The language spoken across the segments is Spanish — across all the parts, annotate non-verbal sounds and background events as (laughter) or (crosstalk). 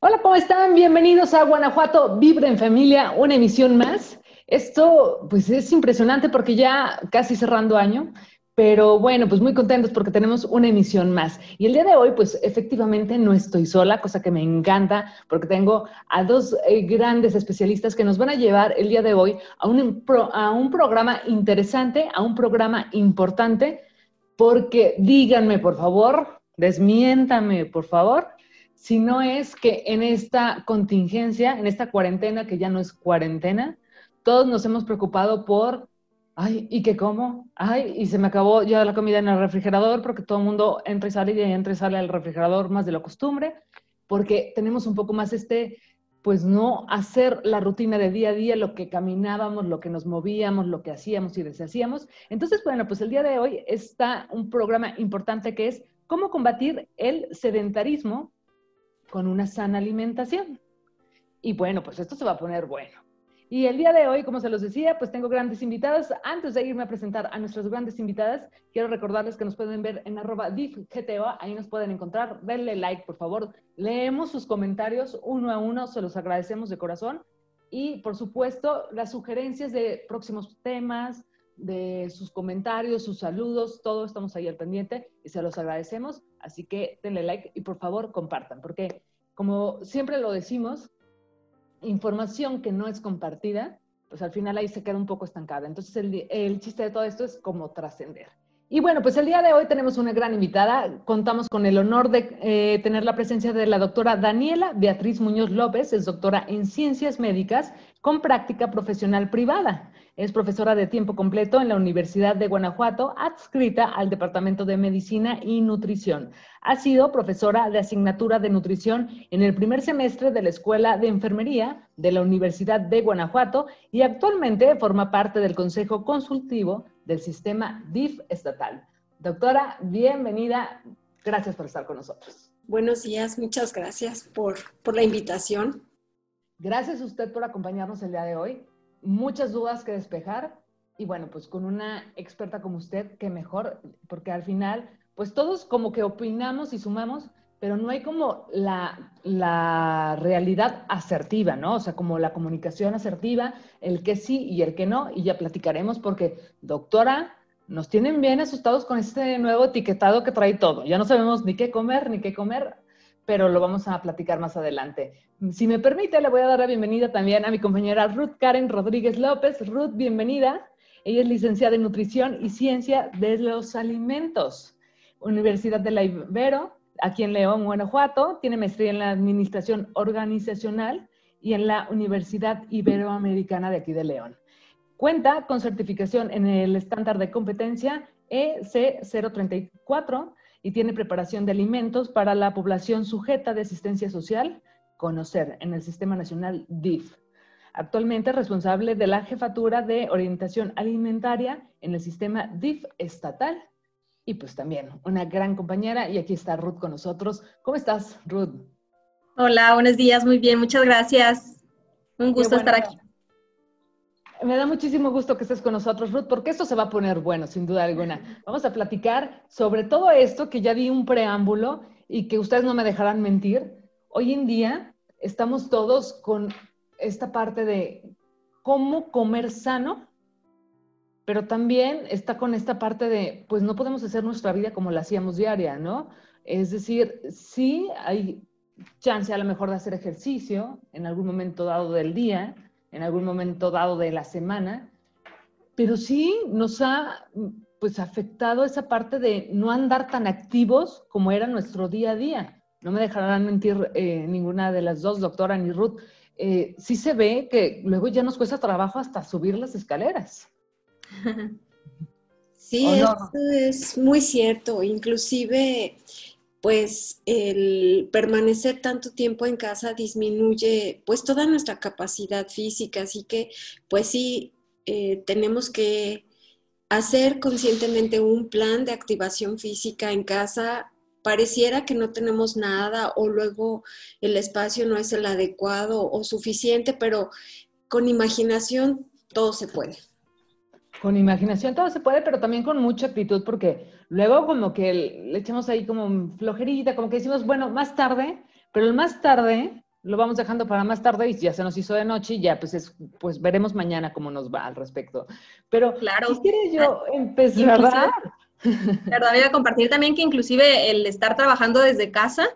Hola, ¿cómo están? Bienvenidos a Guanajuato Vibra en Familia, una emisión más. Esto, pues es impresionante porque ya casi cerrando año, pero bueno, pues muy contentos porque tenemos una emisión más. Y el día de hoy, pues efectivamente no estoy sola, cosa que me encanta porque tengo a dos eh, grandes especialistas que nos van a llevar el día de hoy a un, a un programa interesante, a un programa importante, porque díganme, por favor, desmiéntame, por favor, si no es que en esta contingencia, en esta cuarentena que ya no es cuarentena, todos nos hemos preocupado por, ay, ¿y qué como? Ay, y se me acabó ya la comida en el refrigerador porque todo el mundo entra y sale y entra y sale al refrigerador más de lo costumbre, porque tenemos un poco más este, pues no hacer la rutina de día a día, lo que caminábamos, lo que nos movíamos, lo que hacíamos y deshacíamos. Entonces, bueno, pues el día de hoy está un programa importante que es cómo combatir el sedentarismo con una sana alimentación. Y bueno, pues esto se va a poner bueno. Y el día de hoy, como se los decía, pues tengo grandes invitadas. Antes de irme a presentar a nuestras grandes invitadas, quiero recordarles que nos pueden ver en arroba diffgto, ahí nos pueden encontrar. Denle like, por favor. Leemos sus comentarios uno a uno, se los agradecemos de corazón. Y por supuesto, las sugerencias de próximos temas, de sus comentarios, sus saludos, todo estamos ahí al pendiente y se los agradecemos. Así que denle like y por favor compartan, porque como siempre lo decimos, información que no es compartida, pues al final ahí se queda un poco estancada. Entonces el, el chiste de todo esto es como trascender. Y bueno, pues el día de hoy tenemos una gran invitada. Contamos con el honor de eh, tener la presencia de la doctora Daniela Beatriz Muñoz López, es doctora en ciencias médicas con práctica profesional privada. Es profesora de tiempo completo en la Universidad de Guanajuato, adscrita al Departamento de Medicina y Nutrición. Ha sido profesora de asignatura de nutrición en el primer semestre de la Escuela de Enfermería de la Universidad de Guanajuato y actualmente forma parte del Consejo Consultivo del Sistema DIF estatal. Doctora, bienvenida. Gracias por estar con nosotros. Buenos días, muchas gracias por, por la invitación. Gracias a usted por acompañarnos el día de hoy muchas dudas que despejar y bueno, pues con una experta como usted, qué mejor, porque al final, pues todos como que opinamos y sumamos, pero no hay como la, la realidad asertiva, ¿no? O sea, como la comunicación asertiva, el que sí y el que no, y ya platicaremos porque, doctora, nos tienen bien asustados con este nuevo etiquetado que trae todo. Ya no sabemos ni qué comer, ni qué comer pero lo vamos a platicar más adelante. Si me permite, le voy a dar la bienvenida también a mi compañera Ruth Karen Rodríguez López. Ruth, bienvenida. Ella es licenciada en Nutrición y Ciencia de los Alimentos, Universidad de la Ibero, aquí en León, Guanajuato. Tiene maestría en la Administración Organizacional y en la Universidad Iberoamericana de aquí de León. Cuenta con certificación en el estándar de competencia EC034 y tiene preparación de alimentos para la población sujeta de asistencia social, conocer en el Sistema Nacional DIF. Actualmente es responsable de la jefatura de orientación alimentaria en el sistema DIF estatal. Y pues también una gran compañera, y aquí está Ruth con nosotros. ¿Cómo estás, Ruth? Hola, buenos días, muy bien, muchas gracias. Un gusto estar aquí. Me da muchísimo gusto que estés con nosotros, Ruth, porque esto se va a poner bueno, sin duda alguna. (laughs) Vamos a platicar sobre todo esto que ya di un preámbulo y que ustedes no me dejarán mentir. Hoy en día estamos todos con esta parte de cómo comer sano, pero también está con esta parte de, pues no podemos hacer nuestra vida como la hacíamos diaria, ¿no? Es decir, sí hay chance a lo mejor de hacer ejercicio en algún momento dado del día, en algún momento dado de la semana, pero sí nos ha pues afectado esa parte de no andar tan activos como era nuestro día a día. No me dejarán mentir eh, ninguna de las dos, doctora ni Ruth. Eh, sí se ve que luego ya nos cuesta trabajo hasta subir las escaleras. (laughs) Sí, eso es muy cierto. Inclusive pues el permanecer tanto tiempo en casa disminuye pues toda nuestra capacidad física, así que pues sí, eh, tenemos que hacer conscientemente un plan de activación física en casa. Pareciera que no tenemos nada o luego el espacio no es el adecuado o suficiente, pero con imaginación todo se puede. Con imaginación todo se puede, pero también con mucha actitud, porque luego como que le echamos ahí como flojerita, como que decimos, bueno, más tarde, pero el más tarde lo vamos dejando para más tarde y ya se nos hizo de noche y ya pues es, pues veremos mañana cómo nos va al respecto. Pero claro. quisiera yo empezar, ¿verdad? Voy a compartir también que inclusive el estar trabajando desde casa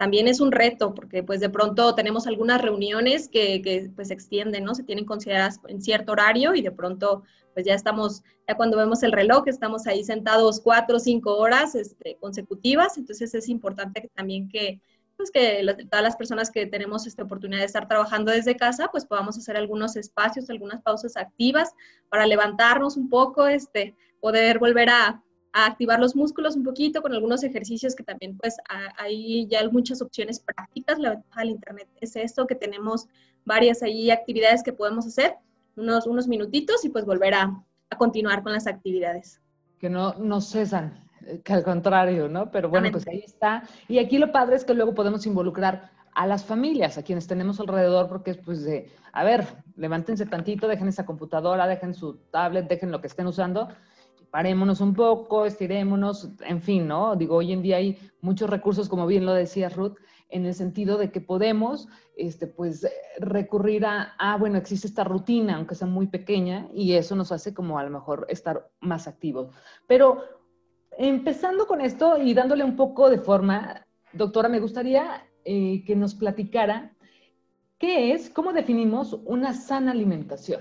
también es un reto, porque pues de pronto tenemos algunas reuniones que, que pues se extienden, ¿no? Se tienen consideradas en cierto horario y de pronto pues ya estamos, ya cuando vemos el reloj, estamos ahí sentados cuatro o cinco horas este, consecutivas, entonces es importante también que, pues que todas las personas que tenemos esta oportunidad de estar trabajando desde casa, pues podamos hacer algunos espacios, algunas pausas activas para levantarnos un poco, este, poder volver a, a activar los músculos un poquito con algunos ejercicios que también pues hay ya muchas opciones prácticas. La ventaja del Internet es esto, que tenemos varias ahí actividades que podemos hacer unos, unos minutitos y pues volver a, a continuar con las actividades. Que no, no cesan, que al contrario, ¿no? Pero bueno, pues ahí está. Y aquí lo padre es que luego podemos involucrar a las familias, a quienes tenemos alrededor, porque es pues de, a ver, levántense tantito, dejen esa computadora, dejen su tablet, dejen lo que estén usando, parémonos un poco, estirémonos, en fin, ¿no? Digo, hoy en día hay muchos recursos, como bien lo decía Ruth, en el sentido de que podemos, este, pues, recurrir a, ah, bueno, existe esta rutina, aunque sea muy pequeña, y eso nos hace como a lo mejor estar más activos. Pero empezando con esto y dándole un poco de forma, doctora, me gustaría eh, que nos platicara qué es, cómo definimos una sana alimentación.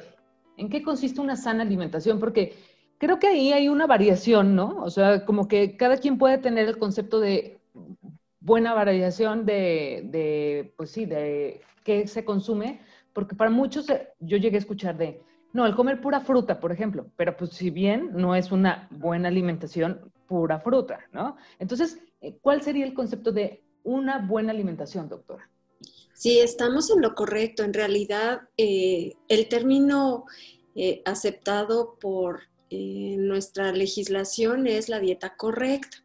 ¿En qué consiste una sana alimentación? Porque creo que ahí hay una variación, ¿no? O sea, como que cada quien puede tener el concepto de buena variación de, pues sí, de qué se consume, porque para muchos eh, yo llegué a escuchar de, no, el comer pura fruta, por ejemplo, pero pues si bien no es una buena alimentación, pura fruta, ¿no? Entonces, eh, ¿cuál sería el concepto de una buena alimentación, doctora? Sí, estamos en lo correcto. En realidad, eh, el término aceptado por nuestra legislación es la dieta correcta.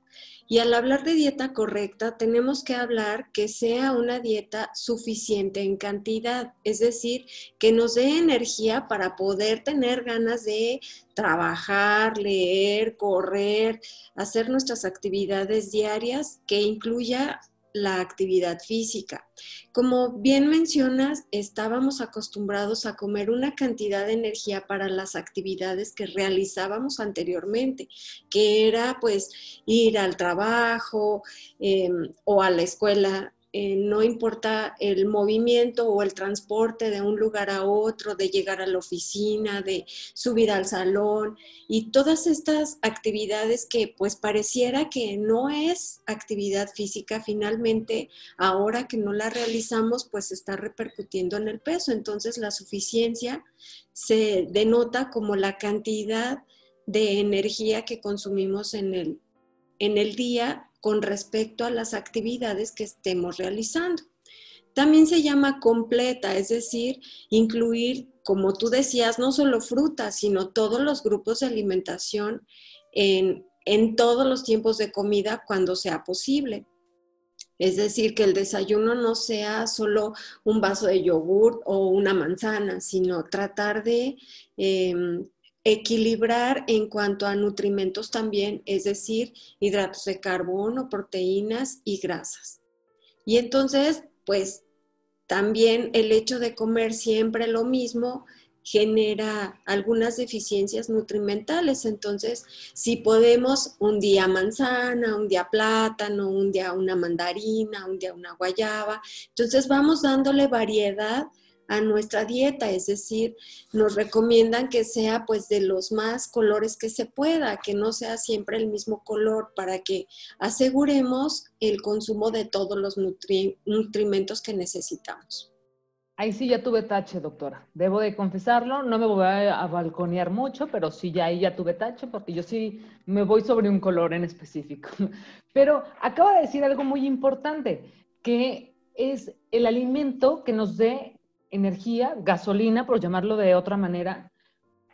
Y al hablar de dieta correcta, tenemos que hablar que sea una dieta suficiente en cantidad, es decir, que nos dé energía para poder tener ganas de trabajar, leer, correr, hacer nuestras actividades diarias, que incluya la actividad física. Como bien mencionas, estábamos acostumbrados a comer una cantidad de energía para las actividades que realizábamos anteriormente, que era pues ir al trabajo em, o a la escuela eh, no importa el movimiento o el transporte de un lugar a otro, de llegar a la oficina, de subir al salón y todas estas actividades que pues pareciera que no es actividad física, finalmente ahora que no la realizamos pues está repercutiendo en el peso. Entonces la suficiencia se denota como la cantidad de energía que consumimos en el, en el día con respecto a las actividades que estemos realizando. También se llama completa, es decir, incluir, como tú decías, no solo frutas, sino todos los grupos de alimentación en, todos los tiempos de comida cuando sea posible. Es decir, que el desayuno no sea solo un vaso de yogur o una manzana, sino tratar de em, equilibrar en cuanto a nutrimentos también, es decir, hidratos de carbono, proteínas y grasas. Y entonces, pues también el hecho de comer siempre lo mismo genera algunas deficiencias nutrimentales. Entonces, si podemos un día manzana, un día plátano, un día una mandarina, un día una guayaba, entonces vamos dándole variedad a nuestra dieta, es decir, nos recomiendan que sea pues de los más colores que se pueda, que no sea siempre el mismo color para que aseguremos el consumo de todos los nutrimentos que necesitamos. Ahí sí ya tuve tache, doctora. Debo de confesarlo, no me voy a, balconear mucho, pero sí ya ahí ya tuve tache porque yo sí me voy sobre un color en específico. (laughs) Pero acaba de decir algo muy importante, que es el alimento que nos dé energía, gasolina, por llamarlo de otra manera,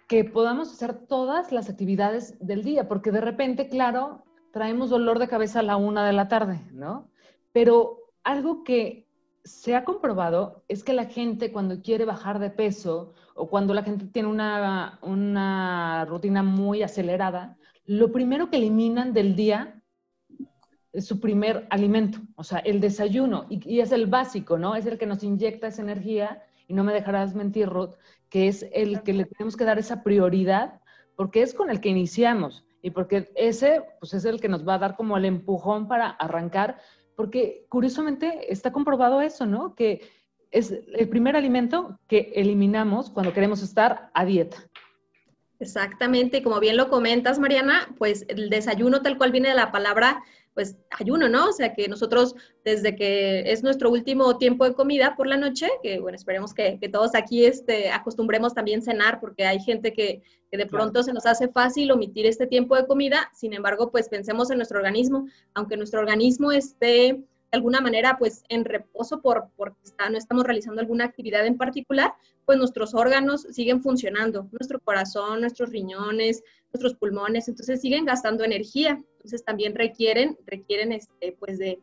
que podamos hacer todas las actividades del día, porque de repente, claro, traemos dolor de cabeza a la una de la tarde, ¿no? Pero algo que se ha comprobado es que la gente cuando quiere bajar de peso o cuando la gente tiene una, una rutina muy acelerada, lo primero que eliminan del día es su primer alimento, o sea, el desayuno, y, es el básico, ¿no? Es el que nos inyecta esa energía, y no me dejarás mentir, Ruth, que es el que le tenemos que dar esa prioridad, porque es con el que iniciamos, y porque ese, pues es el que nos va a dar como el empujón para arrancar porque curiosamente está comprobado eso, ¿no? Que es el primer alimento que eliminamos cuando queremos estar a dieta. Exactamente, y como bien lo comentas, Mariana, pues el desayuno tal cual viene de la palabra pues ayuno, ¿no? O sea que nosotros desde que es nuestro último tiempo de comida por la noche, que bueno, esperemos que, todos aquí este, acostumbremos también cenar, porque hay gente que, de pronto se nos hace fácil omitir este tiempo de comida, sin embargo, pues pensemos en nuestro organismo, aunque nuestro organismo esté alguna manera pues en reposo por, porque no estamos realizando alguna actividad en particular, pues nuestros órganos siguen funcionando, nuestro corazón, nuestros riñones, nuestros pulmones, entonces siguen gastando energía, entonces también requieren, requieren este, pues de,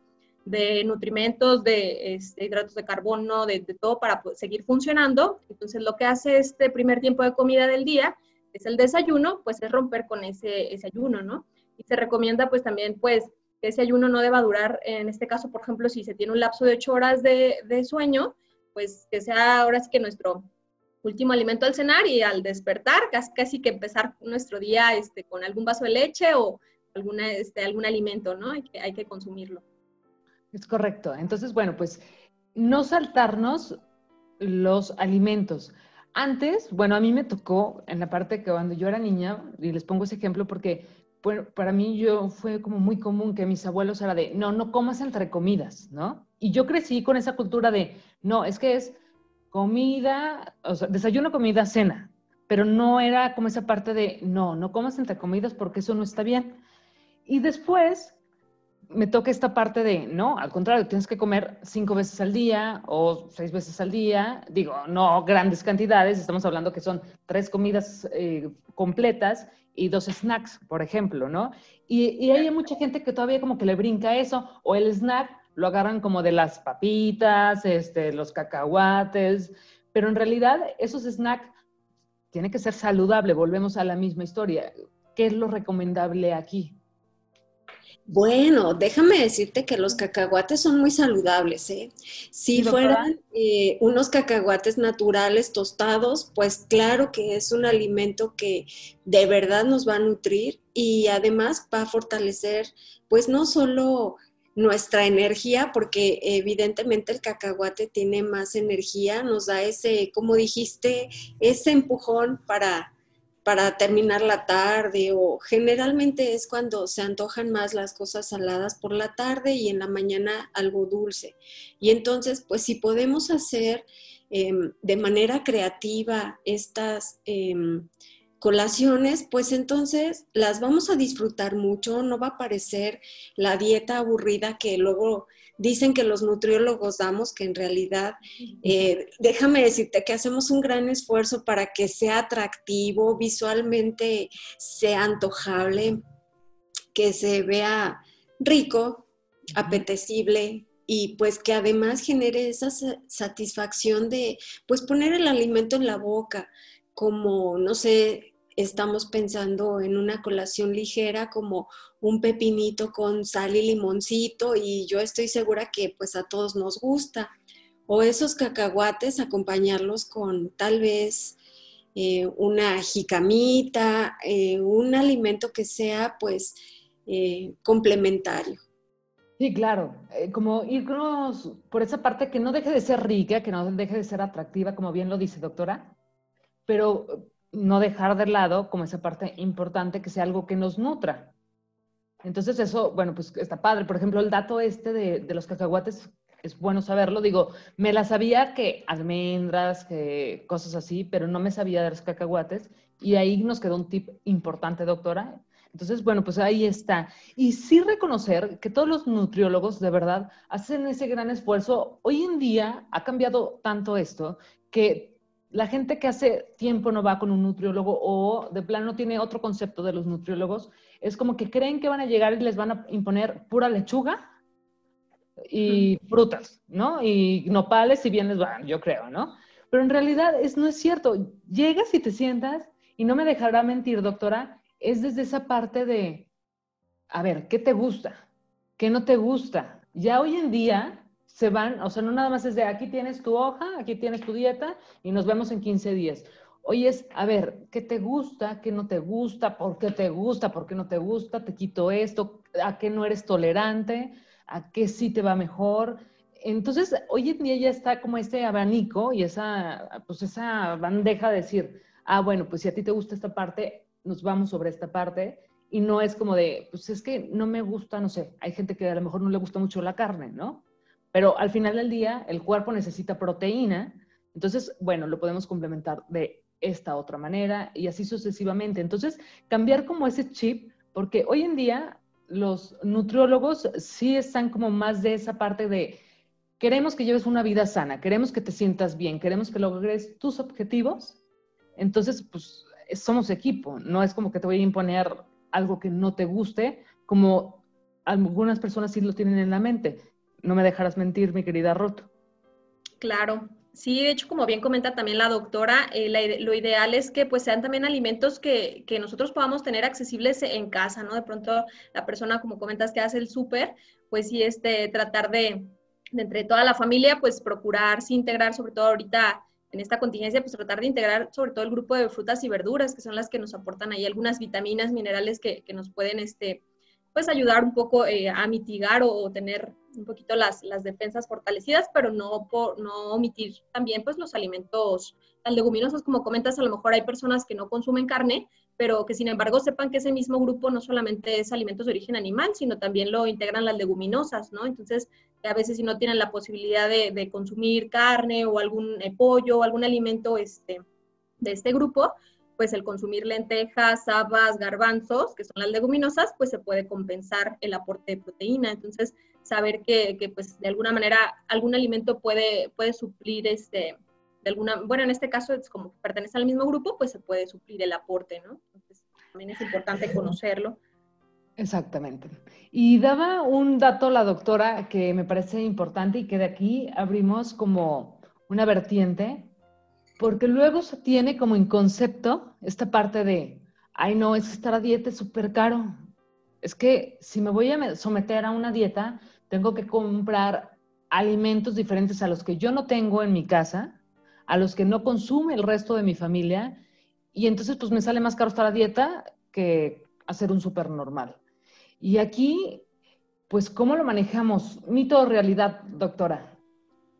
de nutrimentos, de este, hidratos de carbono, de, todo para seguir funcionando. Entonces lo que hace este primer tiempo de comida del día es el desayuno, pues es romper con ese, ese ayuno, ¿no? Y se recomienda pues también pues ese ayuno no deba durar, en este caso, por ejemplo, si se tiene un lapso de ocho horas de, de sueño, pues que sea ahora sí que nuestro último alimento al cenar y al despertar, casi, casi que empezar nuestro día este, con algún vaso de leche o alguna, este, algún alimento, ¿no? Hay que, hay que consumirlo. Es correcto. Entonces, bueno, pues no saltarnos los alimentos. Antes, bueno, a mí me tocó en la parte que cuando yo era niña, y les pongo ese ejemplo porque para mí yo fue como muy común que mis abuelos era de, no, no comas entre comidas, ¿no? Y yo crecí con esa cultura de, no, es que es comida, o sea, desayuno, comida, cena, pero no era como esa parte de, no, no comas entre comidas porque eso no está bien. Y después me toca esta parte de, no, al contrario, tienes que comer cinco veces al día o seis veces al día. Digo, no grandes cantidades, estamos hablando que son tres comidas eh, completas y dos snacks, por ejemplo, ¿no? Y, y, hay mucha gente que todavía como que le brinca eso, o el snack lo agarran como de las papitas, este, los cacahuates, pero en realidad esos snacks tienen que ser saludable, volvemos a la misma historia. ¿Qué es lo recomendable aquí? Bueno, déjame decirte que los cacahuates son muy saludables, ¿eh? Si fueran eh, unos cacahuates naturales tostados, pues claro que es un alimento que de verdad nos va a nutrir y además va a fortalecer, pues no solo nuestra energía, porque evidentemente el cacahuate tiene más energía, nos da ese, como dijiste, ese empujón para para terminar la tarde o generalmente es cuando se antojan más las cosas saladas por la tarde y en la mañana algo dulce. Y entonces, pues si podemos hacer em, de manera creativa estas em, colaciones, pues entonces las vamos a disfrutar mucho, no va a parecer la dieta aburrida que luego dicen que los nutriólogos damos, que en realidad, eh, déjame decirte que hacemos un gran esfuerzo para que sea atractivo, visualmente sea antojable, que se vea rico, apetecible y pues que además genere esa satisfacción de pues poner el alimento en la boca, como, no sé, estamos pensando en una colación ligera como un pepinito con sal y limoncito y yo estoy segura que pues a todos nos gusta. O esos cacahuates, acompañarlos con tal vez eh, una jicamita, eh, un alimento que sea pues eh, complementario. Sí, claro, como irnos por esa parte que no deje de ser rica, que no deje de ser atractiva, como bien lo dice doctora, pero no dejar de lado como esa parte importante que sea algo que nos nutra. Entonces eso, bueno, pues está padre. Por ejemplo, el dato este de, los cacahuates es bueno saberlo. Digo, me la sabía que almendras, que cosas así, pero no me sabía de los cacahuates. Y ahí nos quedó un tip importante, doctora. Entonces, bueno, pues ahí está. Y sí reconocer que todos los nutriólogos de verdad hacen ese gran esfuerzo. Hoy en día ha cambiado tanto esto que la gente que hace tiempo no va con un nutriólogo o de plano tiene otro concepto de los nutriólogos, es como que creen que van a llegar y les van a imponer pura lechuga y frutas, ¿no? Y nopales si bien les van, yo creo, ¿no? Pero en realidad es, no es cierto. Llegas y te sientas y no me dejará mentir, doctora, es desde esa parte de, a ver, ¿qué te gusta? ¿Qué no te gusta? Ya hoy en día se van, o sea, no nada más es de aquí tienes tu hoja, aquí tienes tu dieta y nos vemos en 15 días. Hoy es, a ver, ¿qué te gusta? ¿Qué no te gusta? ¿Por qué te gusta? ¿Por qué no te gusta? ¿Te quito esto? ¿A qué no eres tolerante? ¿A qué sí te va mejor? Entonces, hoy en día ya está como este abanico y esa, pues esa bandeja de decir, ah, bueno, pues si a ti te gusta esta parte, nos vamos sobre esta parte. Y no es como de, pues es que no me gusta, no sé, hay gente que a lo mejor no le gusta mucho la carne, ¿no? Pero al final del día, el cuerpo necesita proteína. Entonces, bueno, lo podemos complementar de esta otra manera y así sucesivamente. Entonces, cambiar como ese chip, porque hoy en día los nutriólogos sí están como más de esa parte de queremos que lleves una vida sana, queremos que te sientas bien, queremos que logres tus objetivos. Entonces, pues somos equipo, no es como que te voy a imponer algo que no te guste, como algunas personas sí lo tienen en la mente. No me dejarás mentir, mi querida Ruth. Claro, Sí, de hecho, como bien comenta también la doctora, eh, lo ideal es que pues sean también alimentos que, que, nosotros podamos tener accesibles en casa, ¿no? De pronto la persona, como comentas, que hace el súper, pues sí, este, tratar de, de, entre toda la familia, pues procurarse integrar, sobre todo ahorita en esta contingencia, pues tratar de integrar sobre todo el grupo de frutas y verduras, que son las que nos aportan ahí algunas vitaminas, minerales que, que nos pueden, este, pues ayudar un poco eh, a mitigar o, tener un poquito las, las defensas fortalecidas, pero no, por, no omitir también pues los alimentos, las leguminosas, como comentas, a lo mejor hay personas que no consumen carne, pero que sin embargo sepan que ese mismo grupo no solamente es alimentos de origen animal, sino también lo integran las leguminosas, ¿no? Entonces, a veces si no tienen la posibilidad de, de consumir carne o algún eh, pollo o algún alimento este, de este grupo, pues el consumir lentejas, habas, garbanzos, que son las leguminosas, pues se puede compensar el aporte de proteína. Entonces, saber que, que pues de alguna manera algún alimento puede, puede suplir este, de alguna, bueno, en este caso es como que pertenece al mismo grupo, pues se puede suplir el aporte, ¿no? Entonces, también es importante conocerlo. Exactamente. Y daba un dato la doctora que me parece importante y que de aquí abrimos como una vertiente porque luego se tiene como en concepto esta parte de, ay no, es que estar a dieta es súper caro. Es que si me voy a someter a una dieta, tengo que comprar alimentos diferentes a los que yo no tengo en mi casa, a los que no consume el resto de mi familia, y entonces pues me sale más caro estar a dieta que hacer un súper normal. Y aquí, pues, ¿cómo lo manejamos? ¿Mito o realidad, doctora?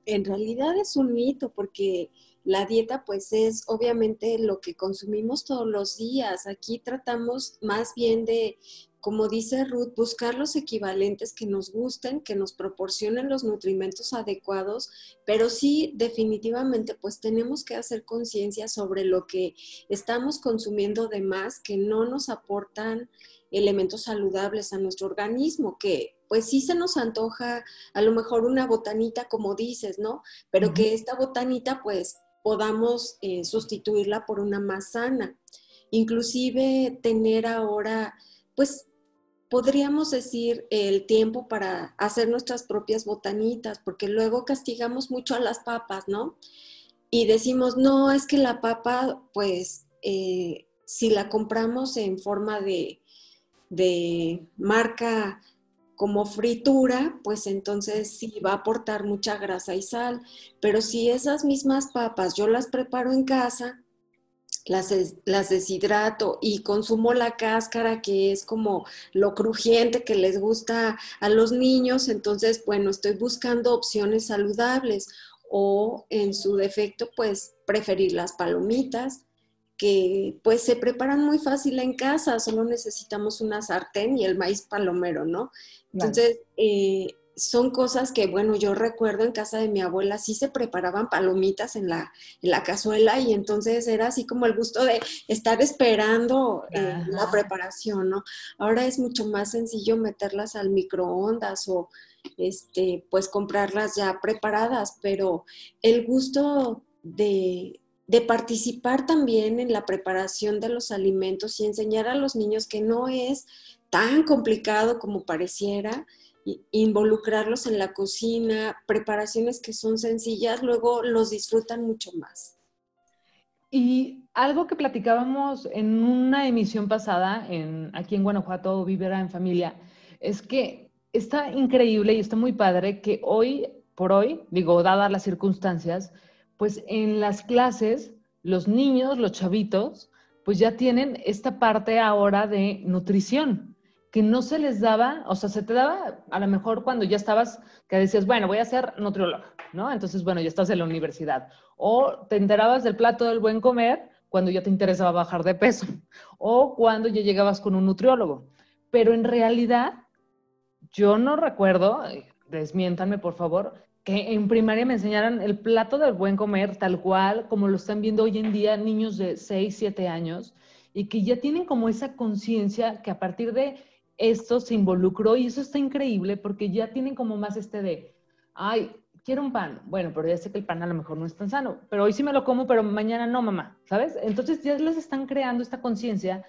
En realidad es un mito porque la dieta pues es obviamente lo que consumimos todos los días. Aquí tratamos más bien de, como dice Ruth, buscar los equivalentes que nos gusten, que nos proporcionen los nutrimentos adecuados, pero sí definitivamente pues tenemos que hacer conciencia sobre lo que estamos consumiendo de más que no nos aportan elementos saludables a nuestro organismo, que pues sí se nos antoja a lo mejor una botanita, como dices, ¿no? Pero que esta botanita pues podamos eh, sustituirla por una más sana. Inclusive tener ahora, pues podríamos decir, el tiempo para hacer nuestras propias botanitas, porque luego castigamos mucho a las papas, ¿no? Y decimos, no, es que la papa, pues, eh, si la compramos en forma de, de marca como fritura, pues entonces sí va a aportar mucha grasa y sal. Pero si esas mismas papas yo las preparo en casa, las, las, deshidrato y consumo la cáscara, que es como lo crujiente que les gusta a los niños, entonces, bueno, estoy buscando opciones saludables o en su defecto, pues preferir las palomitas que pues se preparan muy fácil en casa, solo necesitamos una sartén y el maíz palomero, ¿no? Entonces, eh, son cosas que, bueno, yo recuerdo en casa de mi abuela, sí se preparaban palomitas en la, en la cazuela y entonces era así como el gusto de estar esperando eh, la preparación, ¿no? Ahora es mucho más sencillo meterlas al microondas o, este, pues comprarlas ya preparadas, pero el gusto de, de participar también en la preparación de los alimentos y enseñar a los niños que no es tan complicado como pareciera, involucrarlos en la cocina, preparaciones que son sencillas, luego los disfrutan mucho más. Y algo que platicábamos en una emisión pasada, en, aquí en Guanajuato, Vivera en Familia, es que está increíble y está muy padre que hoy por hoy, digo, dadas las circunstancias, pues en las clases, los niños, los chavitos, pues ya tienen esta parte ahora de nutrición que no se les daba, o sea, se te daba a lo mejor cuando ya estabas, que decías, bueno, voy a ser nutriólogo, ¿no? Entonces, bueno, ya estás en la universidad. O te enterabas del plato del buen comer cuando ya te interesaba bajar de peso, (laughs) o cuando ya llegabas con un nutriólogo. Pero en realidad, yo no recuerdo, desmiéntanme por favor, que en primaria me enseñaran el plato del buen comer tal cual como lo están viendo hoy en día niños de 6, 7 años y que ya tienen como esa conciencia que a partir de esto se involucró y eso está increíble porque ya tienen como más este de, ay, quiero un pan. Bueno, pero ya sé que el pan a lo mejor no es tan sano, pero hoy sí me lo como, pero mañana no, mamá, ¿sabes? Entonces ya les están creando esta conciencia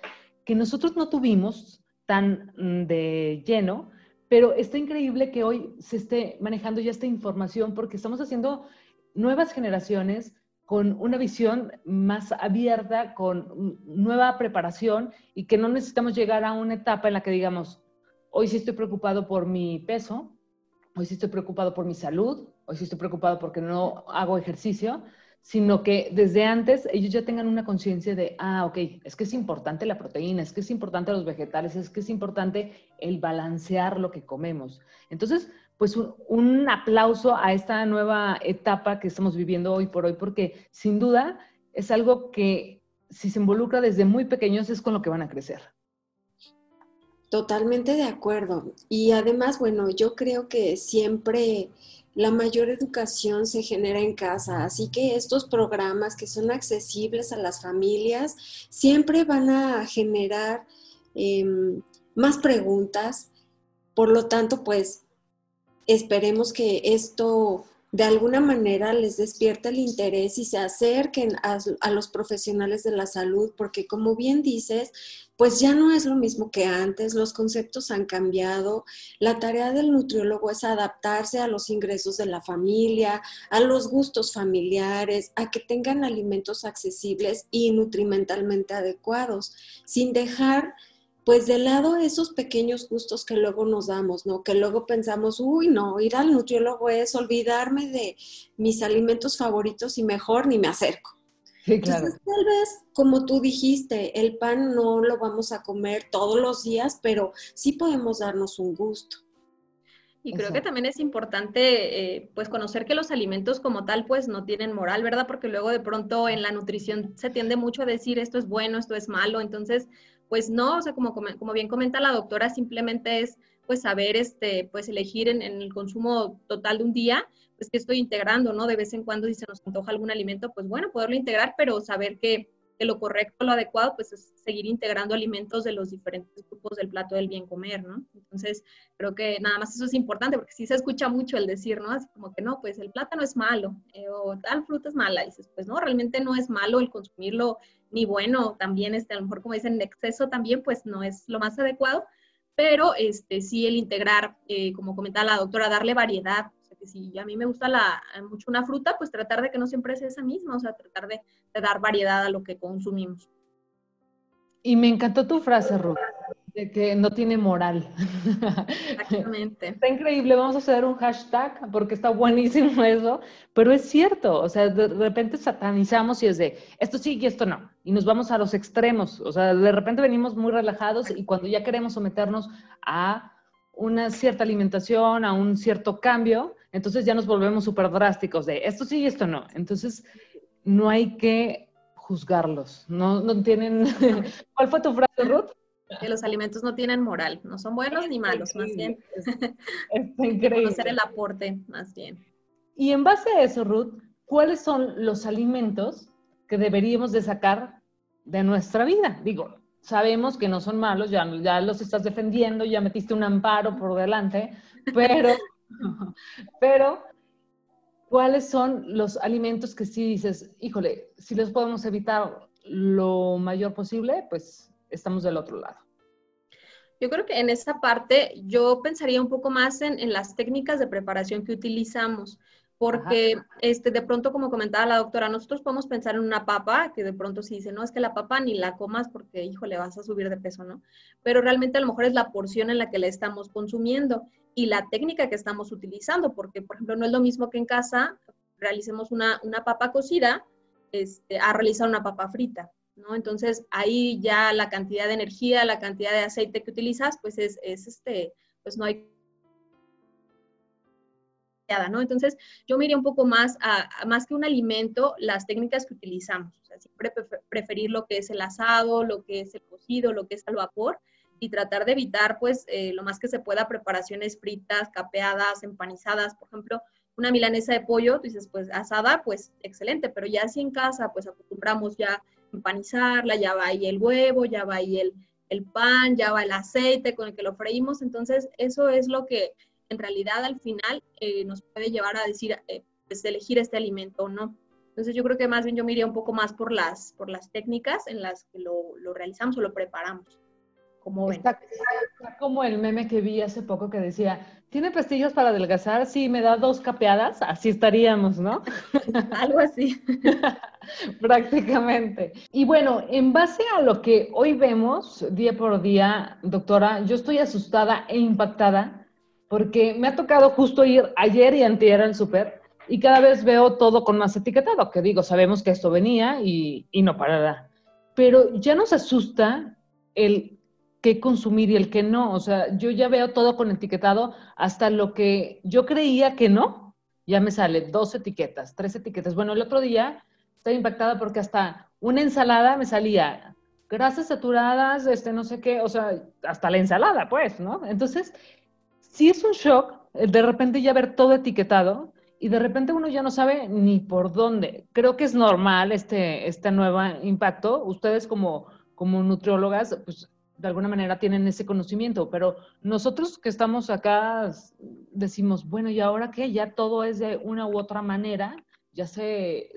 que nosotros no tuvimos tan mm, de lleno, pero está increíble que hoy se esté manejando ya esta información porque estamos haciendo nuevas generaciones con una visión más abierta, con nueva preparación y que no necesitamos llegar a una etapa en la que digamos, hoy sí estoy preocupado por mi peso, hoy sí estoy preocupado por mi salud, hoy sí estoy preocupado porque no hago ejercicio, sino que desde antes ellos ya tengan una conciencia de, ah, ok, es que es importante la proteína, es que es importante los vegetales, es que es importante el balancear lo que comemos. Entonces, pues un, aplauso a esta nueva etapa que estamos viviendo hoy por hoy, porque sin duda es algo que si se involucra desde muy pequeños es con lo que van a crecer. Totalmente de acuerdo. Y además, bueno, yo creo que siempre la mayor educación se genera en casa, así que estos programas que son accesibles a las familias siempre van a generar em, más preguntas. Por lo tanto, pues esperemos que esto de alguna manera les despierte el interés y se acerquen a, los profesionales de la salud, porque como bien dices, pues ya no es lo mismo que antes, los conceptos han cambiado, la tarea del nutriólogo es adaptarse a los ingresos de la familia, a los gustos familiares, a que tengan alimentos accesibles y nutrimentalmente adecuados, sin dejar pues de lado esos pequeños gustos que luego nos damos, ¿no? Que luego pensamos, uy, no, ir al nutriólogo es olvidarme de mis alimentos favoritos y mejor ni me acerco. Sí, claro. Entonces, tal vez, como tú dijiste, el pan no lo vamos a comer todos los días, pero sí podemos darnos un gusto. Y creo que también es importante, eh, pues, conocer que los alimentos como tal, pues, no tienen moral, ¿verdad? Porque luego de pronto en la nutrición se tiende mucho a decir esto es bueno, esto es malo. Entonces, pues no, o sea, como, como bien comenta la doctora, simplemente es pues saber, este, pues elegir en, el consumo total de un día, pues que estoy integrando, ¿no? De vez en cuando si se nos antoja algún alimento, pues bueno, poderlo integrar, pero saber que, lo correcto, lo adecuado, pues es seguir integrando alimentos de los diferentes grupos del plato del bien comer, ¿no? Entonces, creo que nada más eso es importante, porque sí se escucha mucho el decir, ¿no? Así como que no, pues el plátano es malo, eh, o tal fruta es mala, dices, pues no, realmente no es malo el consumirlo ni bueno, también este, a lo mejor como dicen, en exceso también pues no es lo más adecuado, pero este, sí el integrar, eh, como comentaba la doctora, darle variedad, o sea que si a mí me gusta la, mucho una fruta, pues tratar de que no siempre sea esa misma, o sea, tratar de, de dar variedad a lo que consumimos. Y me encantó tu frase, Ruth que no tiene moral. Exactamente. (laughs) está increíble, vamos a hacer un hashtag porque está buenísimo eso, pero es cierto, o sea, de repente satanizamos y es de esto sí y esto no, y nos vamos a los extremos, o sea, de repente venimos muy relajados y cuando ya queremos someternos a una cierta alimentación, a un cierto cambio, entonces ya nos volvemos súper drásticos de esto sí y esto no. Entonces, no hay que juzgarlos, no, no tienen... (laughs) ¿Cuál fue tu frase, Ruth? Que los alimentos no tienen moral, no son buenos ni malos, más bien. Está increíble. Conocer (laughs) el aporte, más bien. Y en base a eso, Ruth, ¿cuáles son los alimentos que deberíamos de sacar de nuestra vida? Digo, sabemos que no son malos, ya, ya los estás defendiendo, ya metiste un amparo por delante, pero, (laughs) pero ¿cuáles son los alimentos que sí dices, híjole, si los podemos evitar lo mayor posible, pues estamos del otro lado? Yo creo que en esa parte yo pensaría un poco más en, en las técnicas de preparación que utilizamos porque este, de pronto, como comentaba la doctora, nosotros podemos pensar en una papa, que de pronto se dice, no, es que la papa ni la comas porque, híjole, vas a subir de peso, ¿no? Pero realmente a lo mejor es la porción en la que la estamos consumiendo y la técnica que estamos utilizando, porque, por ejemplo, no es lo mismo que en casa realicemos una, una papa cocida este, a realizar una papa frita, ¿no? Entonces, ahí ya la cantidad de energía, la cantidad de aceite que utilizas, pues es, es este, pues no hay ¿no? Entonces, yo me un poco más a, más que un alimento, las técnicas que utilizamos. O sea, siempre preferir lo que es el asado, lo que es el cocido, lo que es al vapor y tratar de evitar, pues, eh, lo más que se pueda preparaciones fritas, capeadas, empanizadas. Por ejemplo, una milanesa de pollo, tú dices, pues, asada, pues, excelente, pero ya si en casa, pues, acostumbramos ya empanizarla, ya va ahí el huevo, ya va ahí el, el pan, ya va el aceite con el que lo freímos. Entonces, eso es lo que en realidad al final eh, nos puede llevar a decir, eh, pues elegir este alimento o no. Entonces yo creo que más bien yo me iría un poco más por las, por las técnicas en las que lo, lo realizamos o lo preparamos. Como ven. Está, como el meme que vi hace poco que decía, ¿tiene pastillas para adelgazar? Sí, me da dos capeadas, así estaríamos, ¿no? (laughs) Algo así. (laughs) Prácticamente. Y bueno, en base a lo que hoy vemos día por día, doctora, yo estoy asustada e impactada porque me ha tocado justo ir ayer y antier al súper y cada vez veo todo con más etiquetado, que digo, sabemos que esto venía y, y no parará. Pero ya nos asusta el qué consumir y el que no. O sea, yo ya veo todo con etiquetado, hasta lo que yo creía que no, ya me sale dos etiquetas, tres etiquetas. Bueno, el otro día estaba impactada porque hasta una ensalada me salía grasas saturadas, este no sé qué, o sea, hasta la ensalada, pues, ¿no? Entonces, sí es un shock eh, de repente ya ver todo etiquetado y de repente uno ya no sabe ni por dónde. Creo que es normal este, este nuevo impacto. Ustedes como, como nutriólogas, pues de alguna manera tienen ese conocimiento, pero nosotros que estamos acá decimos, bueno, ¿y ahora qué? Ya todo es de una u otra manera, ya se,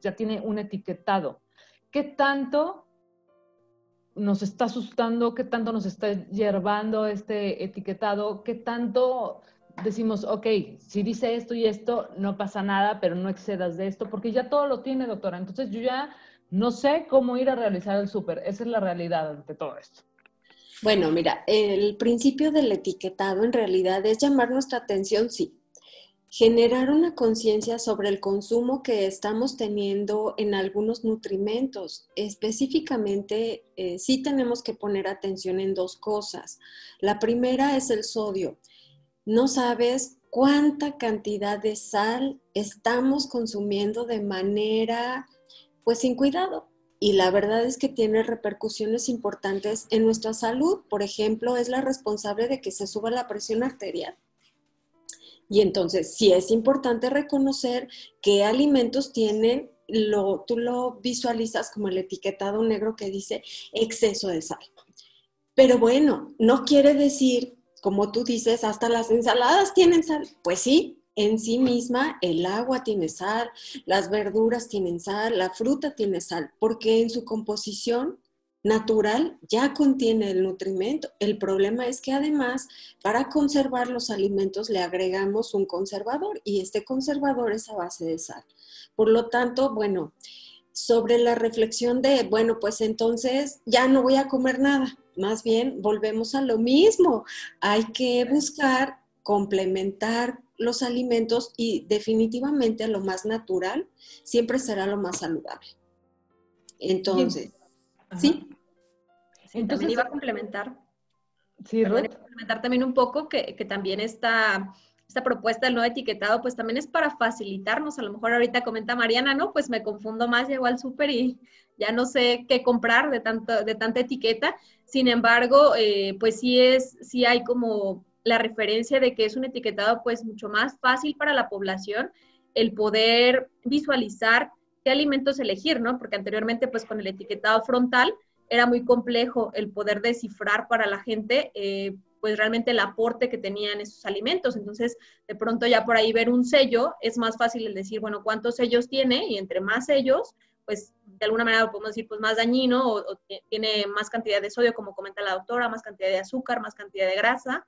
ya tiene un etiquetado. ¿Qué tanto nos está asustando, qué tanto nos está hierbando este etiquetado, qué tanto decimos, ok, si dice esto y esto, no pasa nada, pero no excedas de esto, porque ya todo lo tiene, doctora. Entonces yo ya no sé cómo ir a realizar el súper. Esa es la realidad ante todo esto. Bueno, mira, el principio del etiquetado en realidad es llamar nuestra atención, sí, generar una conciencia sobre el consumo que estamos teniendo en algunos nutrimentos. Específicamente, eh, sí tenemos que poner atención en dos cosas. La primera es el sodio. No sabes cuánta cantidad de sal estamos consumiendo de manera, pues sin cuidado. Y la verdad es que tiene repercusiones importantes en nuestra salud. Por ejemplo, es la responsable de que se suba la presión arterial y entonces sí es importante reconocer qué alimentos tienen, lo, tú lo visualizas como el etiquetado negro que dice exceso de sal. Pero bueno, no quiere decir, como tú dices, hasta las ensaladas tienen sal. Pues sí, en sí misma el agua tiene sal, las verduras tienen sal, la fruta tiene sal, porque en su composición natural ya contiene el nutrimento. El problema es que además para conservar los alimentos le agregamos un conservador y este conservador es a base de sal. Por lo tanto, bueno, sobre la reflexión de, bueno, pues entonces ya no voy a comer nada. Más bien, volvemos a lo mismo. Hay que buscar complementar los alimentos y definitivamente lo más natural siempre será lo más saludable. Entonces, ¿sí? Entonces, también iba a complementar. Sí, complementar también un poco que, también está esta propuesta del no etiquetado, pues también es para facilitarnos. A lo mejor ahorita comenta Mariana, ¿no? Pues me confundo más, llego al súper y ya no sé qué comprar de, tanto, de tanta etiqueta. Sin embargo, eh, pues sí es, sí hay como la referencia de que es un etiquetado pues mucho más fácil para la población el poder visualizar qué alimentos elegir, ¿no? Porque anteriormente pues con el etiquetado frontal era muy complejo el poder descifrar para la gente eh, pues realmente el aporte que tenían esos alimentos. Entonces, de pronto ya por ahí ver un sello es más fácil el decir, bueno, cuántos sellos tiene y entre más sellos, pues de alguna manera podemos decir, pues más dañino o, tiene más cantidad de sodio, como comenta la doctora, más cantidad de azúcar, más cantidad de grasa,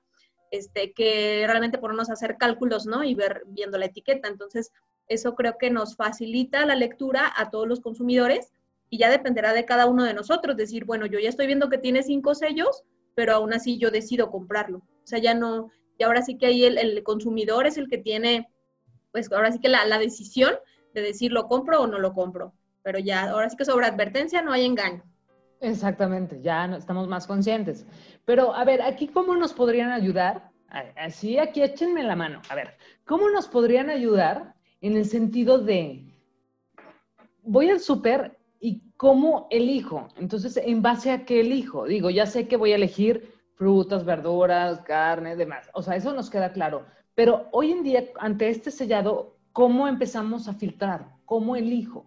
este, que realmente ponernos a hacer cálculos, ¿no? Y ver viendo la etiqueta. Entonces, eso creo que nos facilita la lectura a todos los consumidores y ya dependerá de cada uno de nosotros decir, bueno, yo ya estoy viendo que tiene cinco sellos, pero aún así yo decido comprarlo. O sea, ya no, y ahora sí que ahí el, consumidor es el que tiene, pues ahora sí que la, la decisión de decir lo compro o no lo compro pero ya, ahora sí que sobre advertencia no hay engaño. Exactamente, ya estamos más conscientes. Pero a ver, aquí cómo nos podrían ayudar, así aquí échenme la mano, a ver, ¿cómo nos podrían ayudar en el sentido de, voy al súper y cómo elijo? Entonces, ¿en base a qué elijo? Digo, ya sé que voy a elegir frutas, verduras, carne, demás. O sea, eso nos queda claro. Pero hoy en día, ante este sellado, ¿cómo empezamos a filtrar? ¿Cómo elijo?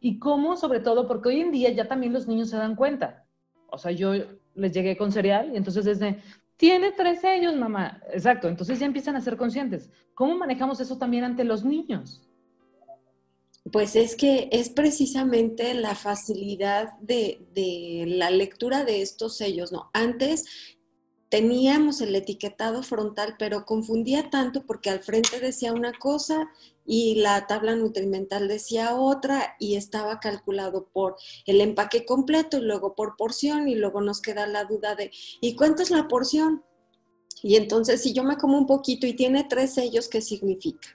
Y cómo, sobre todo, porque hoy en día ya también los niños se dan cuenta. O sea, yo les llegué con cereal y entonces es de, tiene tres sellos, mamá. Exacto, entonces ya empiezan a ser conscientes. ¿Cómo manejamos eso también ante los niños? Pues es que es precisamente la facilidad de, de, la lectura de estos sellos, ¿no? Antes teníamos el etiquetado frontal, pero confundía tanto porque al frente decía una cosa y la tabla nutrimental decía otra y estaba calculado por el empaque completo y luego por porción y luego nos queda la duda de ¿y cuánto es la porción? Y entonces, si yo me como un poquito y tiene tres sellos, ¿qué significa?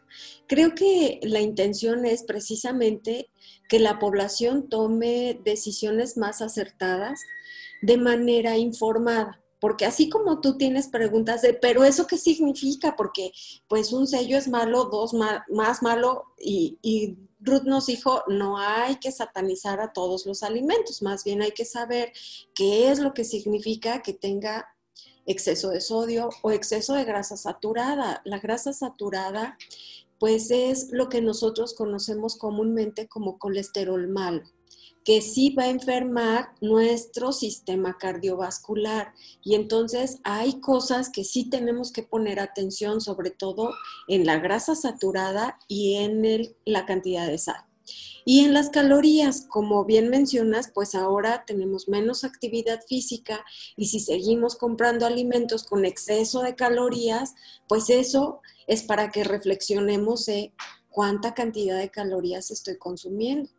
Creo que la intención es precisamente que la población tome decisiones más acertadas de manera informada porque así como tú tienes preguntas de, pero eso qué significa, porque pues un sello es malo, dos más malo, y, y Ruth nos dijo, no hay que satanizar a todos los alimentos, más bien hay que saber qué es lo que significa que tenga exceso de sodio o exceso de grasa saturada. La grasa saturada, pues es lo que nosotros conocemos comúnmente como colesterol malo que sí va a enfermar nuestro sistema cardiovascular. Y entonces hay cosas que sí tenemos que poner atención, sobre todo en la grasa saturada y en la cantidad de sal. Y en las calorías, como bien mencionas, pues ahora tenemos menos actividad física y si seguimos comprando alimentos con exceso de calorías, pues eso es para que reflexionemos de cuánta cantidad de calorías estoy consumiendo.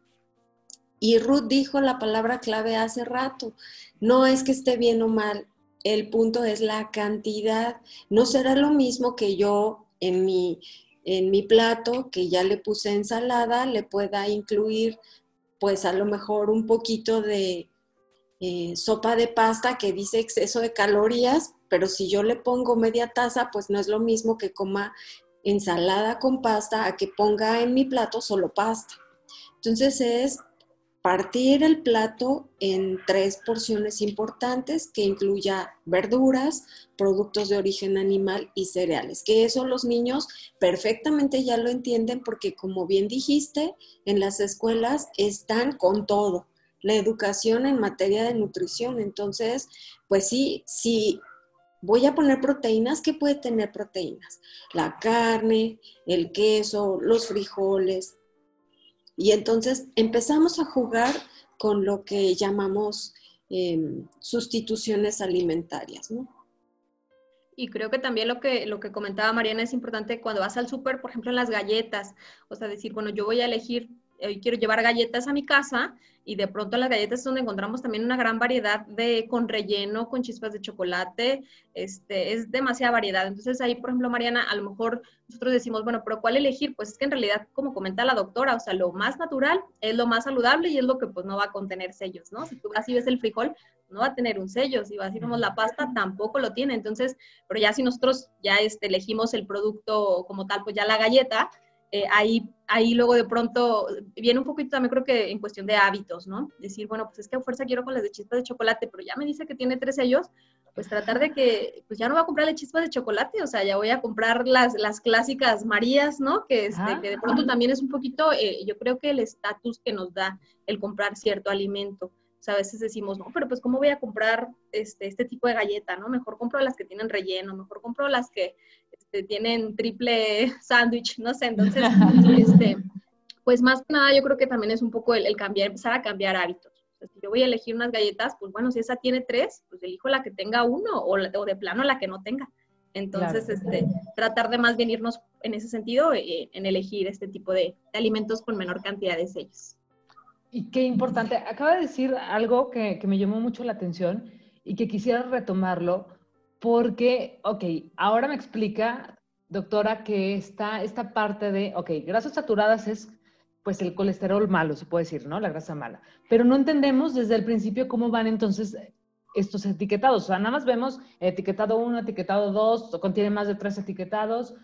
Y Ruth dijo la palabra clave hace rato, no es que esté bien o mal, el punto es la cantidad. No será lo mismo que yo en mi, en mi plato, que ya le puse ensalada, le pueda incluir pues a lo mejor un poquito de eh, sopa de pasta que dice exceso de calorías, pero si yo le pongo media taza, pues no es lo mismo que coma ensalada con pasta a que ponga en mi plato solo pasta. Entonces es partir el plato en tres porciones importantes que incluya verduras, productos de origen animal y cereales. Que eso los niños perfectamente ya lo entienden porque como bien dijiste, en las escuelas están con todo. La educación en materia de nutrición. Entonces, pues sí, si voy a poner proteínas, ¿qué puede tener proteínas? La carne, el queso, los frijoles, y entonces empezamos a jugar con lo que llamamos em, sustituciones alimentarias, ¿no? Y creo que también lo que, lo que comentaba Mariana es importante cuando vas al súper, por ejemplo, en las galletas, o sea, decir, bueno, yo voy a elegir hoy quiero llevar galletas a mi casa y de pronto las galletas es donde encontramos también una gran variedad de con relleno, con chispas de chocolate, este, es demasiada variedad. Entonces ahí, por ejemplo, Mariana, a lo mejor nosotros decimos, bueno, pero ¿cuál elegir? Pues es que en realidad, como comenta la doctora, o sea, lo más natural es lo más saludable y es lo que pues no va a contener sellos, ¿no? Si tú vas y ves el frijol, no va a tener un sello, si vas y vemos la pasta, tampoco lo tiene. Entonces, pero ya si nosotros ya este, elegimos el producto como tal, pues ya la galleta, eh, ahí, ahí luego de pronto viene un poquito también creo que en cuestión de hábitos, ¿no? Decir, bueno, pues es que a fuerza quiero con las de chispas de chocolate, pero ya me dice que tiene tres sellos, pues tratar de que, pues ya no voy a comprarle chispas de chocolate, o sea, ya voy a comprar las, las clásicas Marías, ¿no? Que, este, que de pronto también es un poquito, eh, yo creo que el estatus que nos da el comprar cierto alimento. O sea, a veces decimos, no, pero pues ¿cómo voy a comprar este, este tipo de galleta, no? Mejor compro las que tienen relleno, mejor compro las que este, tienen triple (laughs) sándwich, no sé, entonces, (laughs) este, pues más que nada yo creo que también es un poco el, cambiar, empezar a cambiar hábitos. si yo voy a elegir unas galletas, pues bueno, si esa tiene tres, pues elijo la que tenga uno o, de plano la que no tenga. Entonces, este, tratar de más bien irnos en ese sentido, eh, en elegir este tipo de, alimentos con menor cantidad de sellos. Y qué importante, acaba de decir algo que, que me llamó mucho la atención y que quisiera retomarlo, porque, ok, ahora me explica, doctora, que está esta parte de, ok, grasas saturadas es pues el colesterol malo, se puede decir, ¿no? La grasa mala. Pero no entendemos desde el principio cómo van entonces estos etiquetados. O sea, nada más vemos etiquetado 1, etiquetado 2, contiene más de tres etiquetados,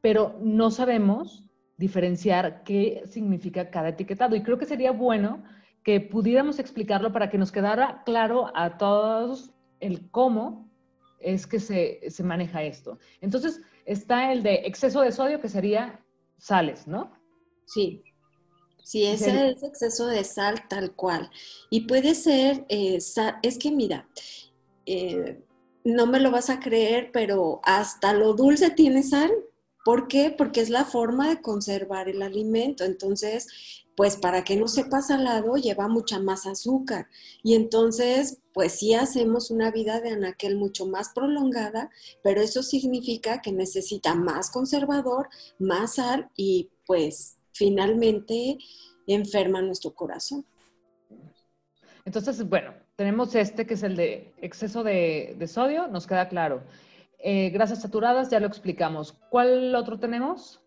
pero no sabemos diferenciar qué significa cada etiquetado. Y creo que sería bueno que pudiéramos explicarlo para que nos quedara claro a todos el cómo es que se, maneja esto. Entonces, está el de exceso de sodio, que sería sales, ¿no? Sí. Sí, ese es exceso de sal tal cual. Y puede ser, eh, es que mira, eh, no me lo vas a creer, pero hasta lo dulce tiene sal. ¿Por qué? Porque es la forma de conservar el alimento. Entonces, pues para que no sepa salado, lleva mucha más azúcar. Y entonces, pues sí hacemos una vida de anaquel mucho más prolongada, pero eso significa que necesita más conservador, más sal y pues finalmente enferma nuestro corazón. Entonces, bueno, tenemos este que es el de exceso de, sodio, nos queda claro. Eh, grasas saturadas, ya lo explicamos. ¿Cuál otro tenemos?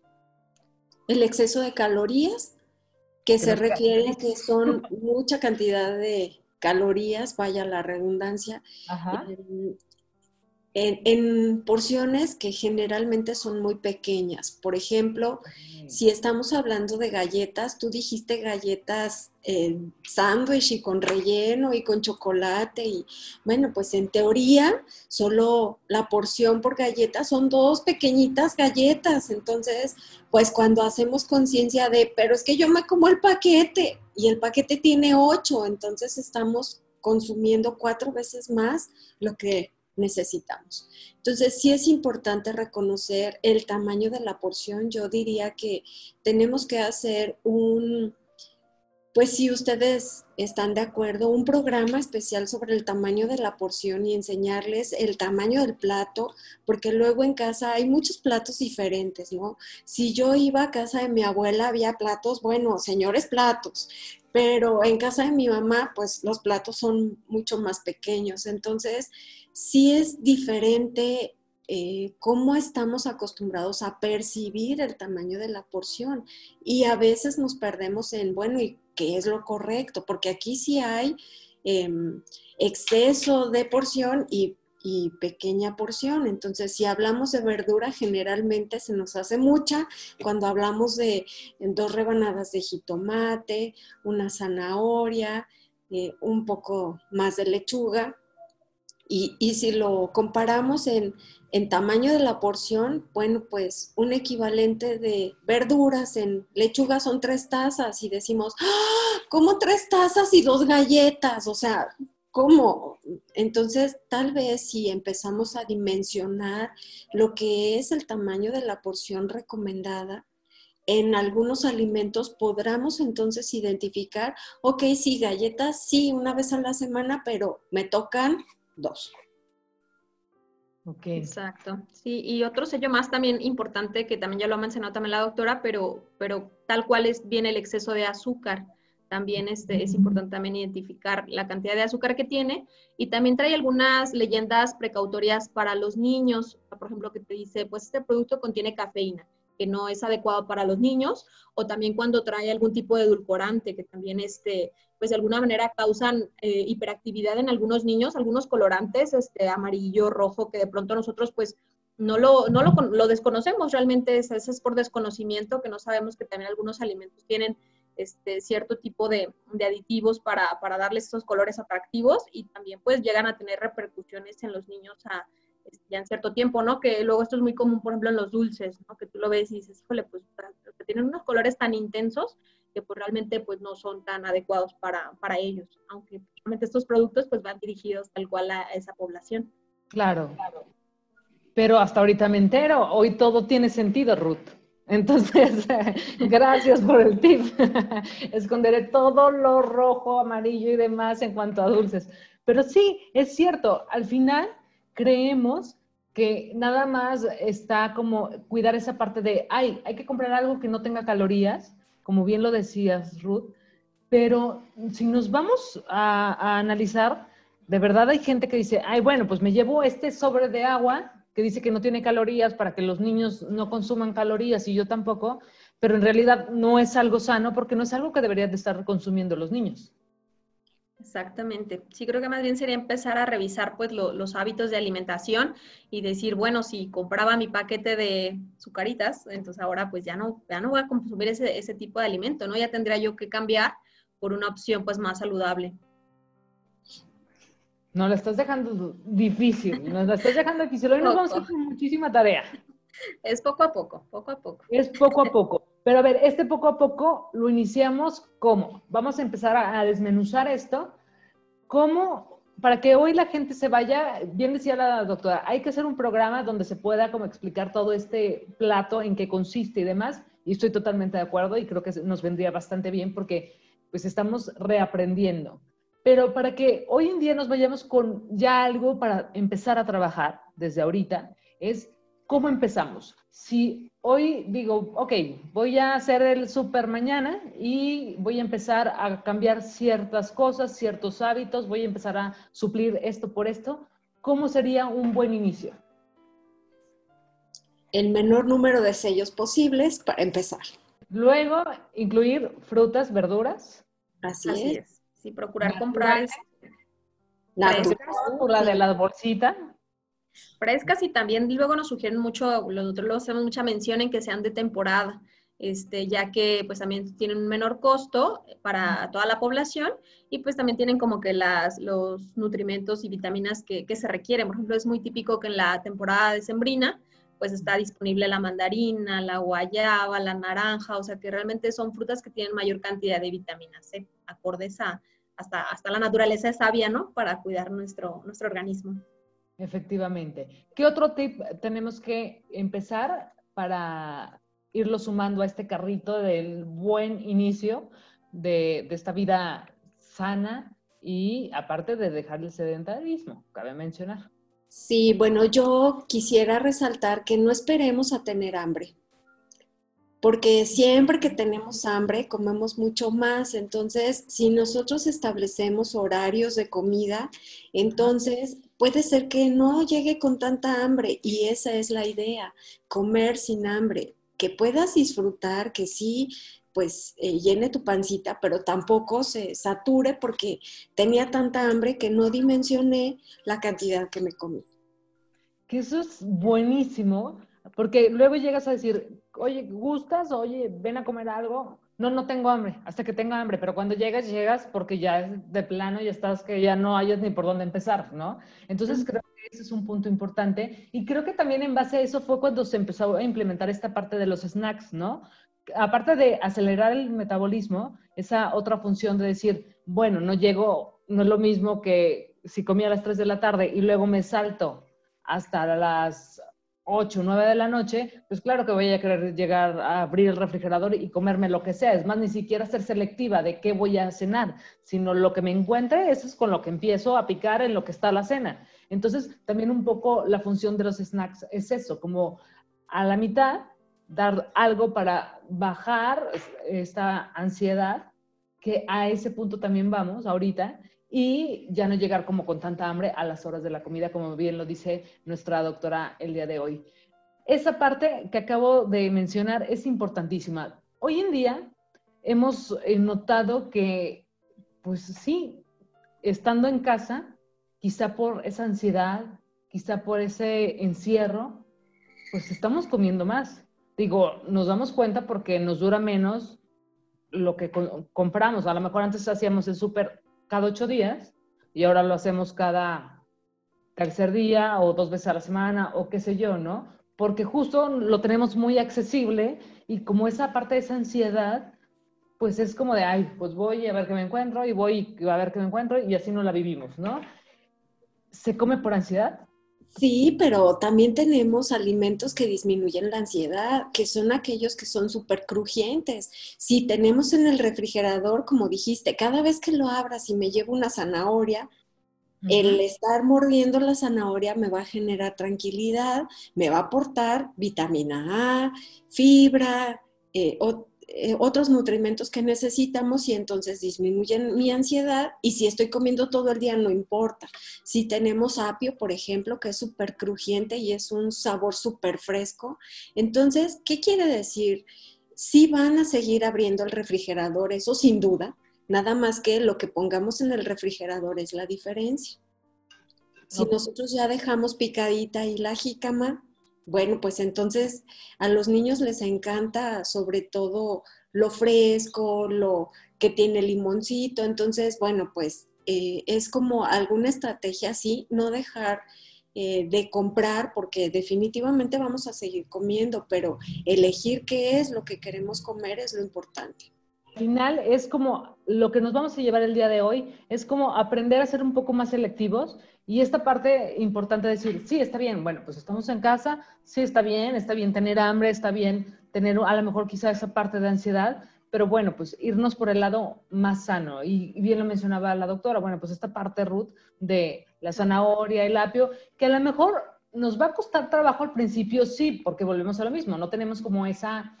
El exceso de calorías, que se refiere que son mucha cantidad de calorías, vaya la redundancia, en, porciones que generalmente son muy pequeñas. Por ejemplo, si estamos hablando de galletas, tú dijiste galletas en sándwich y con relleno y con chocolate y bueno, pues en teoría solo la porción por galleta son dos pequeñitas galletas. Entonces, pues cuando hacemos conciencia de, pero es que yo me como el paquete y el paquete tiene ocho, entonces estamos consumiendo cuatro veces más lo que necesitamos. Entonces, sí es importante reconocer el tamaño de la porción. Yo diría que tenemos que hacer un, pues si ustedes están de acuerdo, un programa especial sobre el tamaño de la porción y enseñarles el tamaño del plato, porque luego en casa hay muchos platos diferentes, ¿no? Si yo iba a casa de mi abuela, había platos, bueno, señores platos, pero en casa de mi mamá, pues los platos son mucho más pequeños. Entonces, sí es diferente eh, cómo estamos acostumbrados a percibir el tamaño de la porción y a veces nos perdemos en, bueno, ¿y qué es lo correcto? Porque aquí sí hay em, exceso de porción y, pequeña porción. Entonces, si hablamos de verdura, generalmente se nos hace mucha. Cuando hablamos de dos rebanadas de jitomate, una zanahoria, eh, un poco más de lechuga, y, si lo comparamos en, tamaño de la porción, bueno, pues un equivalente de verduras en lechuga son tres tazas y decimos, ¡Ah! ¿cómo tres tazas y dos galletas? O sea, ¿cómo? Entonces, tal vez si empezamos a dimensionar lo que es el tamaño de la porción recomendada, en algunos alimentos podremos entonces identificar, ok, sí, galletas, sí, una vez a la semana, pero me tocan dos. Okay. Exacto. Sí, y otro sello más también importante que también ya lo ha mencionado también la doctora, pero, pero tal cual es bien el exceso de azúcar. También este, es importante también identificar la cantidad de azúcar que tiene y también trae algunas leyendas precautorias para los niños. Por ejemplo, que te dice, pues este producto contiene cafeína que no es adecuado para los niños, o también cuando trae algún tipo de edulcorante, que también este, pues de alguna manera causan eh, hiperactividad en algunos niños, algunos colorantes, este, amarillo, rojo, que de pronto nosotros pues no lo, no lo, desconocemos, realmente es, es, por desconocimiento, que no sabemos que también algunos alimentos tienen este, cierto tipo de, de aditivos para, para darles esos colores atractivos y también pues llegan a tener repercusiones en los niños a ya en cierto tiempo, ¿no? Que luego esto es muy común, por ejemplo, en los dulces, ¿no? Que tú lo ves y dices, híjole, pues tienen unos colores tan intensos que pues realmente pues no son tan adecuados para, para ellos, aunque realmente estos productos pues van dirigidos tal cual a esa población. Claro. claro. Pero hasta ahorita me entero, hoy todo tiene sentido, Ruth. Entonces, (laughs) gracias por el tip. (laughs) Esconderé todo lo rojo, amarillo y demás en cuanto a dulces. Pero sí, es cierto, al final creemos que nada más está como cuidar esa parte de, ay, hay que comprar algo que no tenga calorías, como bien lo decías, Ruth, pero si nos vamos a, analizar, de verdad hay gente que dice, ay, bueno, pues me llevo este sobre de agua que dice que no tiene calorías para que los niños no consuman calorías y yo tampoco, pero en realidad no es algo sano porque no es algo que deberían de estar consumiendo los niños. Exactamente. Sí, creo que más bien sería empezar a revisar pues los hábitos de alimentación y decir, bueno, si compraba mi paquete de sucaritas, entonces ahora pues ya no, ya no voy a consumir ese, ese tipo de alimento, ¿no? Ya tendría yo que cambiar por una opción pues más saludable. No, la estás dejando difícil, nos la estás dejando difícil. Hoy nos vamos a hacer muchísima tarea. Es poco a poco, poco a poco. Es poco a poco. Pero a ver, este poco a poco lo iniciamos ¿cómo? Vamos a empezar a, desmenuzar esto. ¿Cómo? Para que hoy la gente se vaya, bien decía la doctora, hay que hacer un programa donde se pueda como explicar todo este plato, en qué consiste y demás. Y estoy totalmente de acuerdo y creo que nos vendría bastante bien porque pues estamos reaprendiendo. Pero para que hoy en día nos vayamos con ya algo para empezar a trabajar desde ahorita, es cómo empezamos. Si hoy digo, ok, voy a hacer el súper mañana y voy a empezar a cambiar ciertas cosas, ciertos hábitos, voy a empezar a suplir esto por esto, ¿cómo sería un buen inicio? El menor número de sellos posibles para empezar. Luego, incluir frutas, verduras. Así, es. Sí, procurar comprar. La de la bolsita frescas y también luego nos sugieren mucho, nosotros hacemos mucha mención en que sean de temporada, este, ya que pues también tienen un menor costo para toda la población y pues también tienen como que las, los nutrimentos y vitaminas que, que se requieren. Por ejemplo, es muy típico que en la temporada de sembrina pues está disponible la mandarina, la guayaba, la naranja, o sea que realmente son frutas que tienen mayor cantidad de vitaminas C, acordes a, hasta, hasta la naturaleza es sabia, ¿no? Para cuidar nuestro, nuestro organismo. Efectivamente. ¿Qué otro tip tenemos que empezar para irlo sumando a este carrito del buen inicio de, esta vida sana y aparte de dejar el sedentarismo, cabe mencionar? Sí, bueno, yo quisiera resaltar que no esperemos a tener hambre porque siempre que tenemos hambre comemos mucho más. Entonces, si nosotros establecemos horarios de comida, entonces puede ser que no llegue con tanta hambre y esa es la idea, comer sin hambre, que puedas disfrutar, que sí, pues eh, llene tu pancita, pero tampoco se sature porque tenía tanta hambre que no dimensioné la cantidad que me comí. Que eso es buenísimo, porque luego llegas a decir, oye, ¿gustas? Oye, ven a comer algo. No, no tengo hambre, hasta que tenga hambre, pero cuando llegas, llegas porque ya es de plano y estás que ya no hayas ni por dónde empezar, ¿no? Entonces creo que ese es un punto importante y creo que también en base a eso fue cuando se empezó a implementar esta parte de los snacks, ¿no? Aparte de acelerar el metabolismo, esa otra función de decir, bueno, no llego, no es lo mismo que si comía a las 3 de la tarde y luego me salto hasta las 8 o 9 de la noche, pues claro que voy a querer llegar a abrir el refrigerador y comerme lo que sea. Es más, ni siquiera ser selectiva de qué voy a cenar, sino lo que me encuentre, eso es con lo que empiezo a picar en lo que está la cena. Entonces, también un poco la función de los snacks es eso, como a la mitad dar algo para bajar esta ansiedad, que a ese punto también vamos ahorita, y ya no llegar como con tanta hambre a las horas de la comida, como bien lo dice nuestra doctora el día de hoy. Esa parte que acabo de mencionar es importantísima. Hoy en día hemos eh, notado que, pues sí, estando en casa, quizá por esa ansiedad, quizá por ese encierro, pues estamos comiendo más. Digo, nos damos cuenta porque nos dura menos lo que compramos. A lo mejor antes hacíamos el súper cada ocho días y ahora lo hacemos cada tercer día o dos veces a la semana o qué sé yo, ¿no? Porque justo lo tenemos muy accesible y como esa parte de esa ansiedad, pues es como de, ay, pues voy a ver qué me encuentro y voy a ver qué me encuentro y así no la vivimos, ¿no? ¿Se come por ansiedad? Sí, pero también tenemos alimentos que disminuyen la ansiedad, que son aquellos que son súper crujientes. Si tenemos en el refrigerador, como dijiste, cada vez que lo abras y me llevo una zanahoria, el estar mordiendo la zanahoria me va a generar tranquilidad, me va a aportar vitamina A, fibra, eh, eh, otros nutrimentos que necesitamos y entonces disminuyen mi ansiedad y si estoy comiendo todo el día no importa. Si tenemos apio, por ejemplo, que es súper crujiente y es un sabor súper fresco, entonces, ¿qué quiere decir? Si van a seguir abriendo el refrigerador, eso sin duda, nada más que lo que pongamos en el refrigerador es la diferencia. Si nosotros ya dejamos picadita y la jícama, bueno, pues entonces a los niños les encanta sobre todo lo fresco, lo que tiene limoncito. Entonces, bueno, pues eh, es como alguna estrategia así, no dejar eh, de comprar porque definitivamente vamos a seguir comiendo, pero elegir qué es lo que queremos comer es lo importante. Al final es como lo que nos vamos a llevar el día de hoy, es como aprender a ser un poco más selectivos y esta parte importante de decir, sí, está bien, bueno, pues estamos en casa, sí, está bien, está bien tener hambre, está bien tener a lo mejor quizá esa parte de ansiedad, pero bueno, pues irnos por el lado más sano. Y, bien lo mencionaba la doctora, bueno, pues esta parte, Ruth, de la zanahoria, el apio, que a lo mejor nos va a costar trabajo al principio, sí, porque volvemos a lo mismo, no tenemos como esa,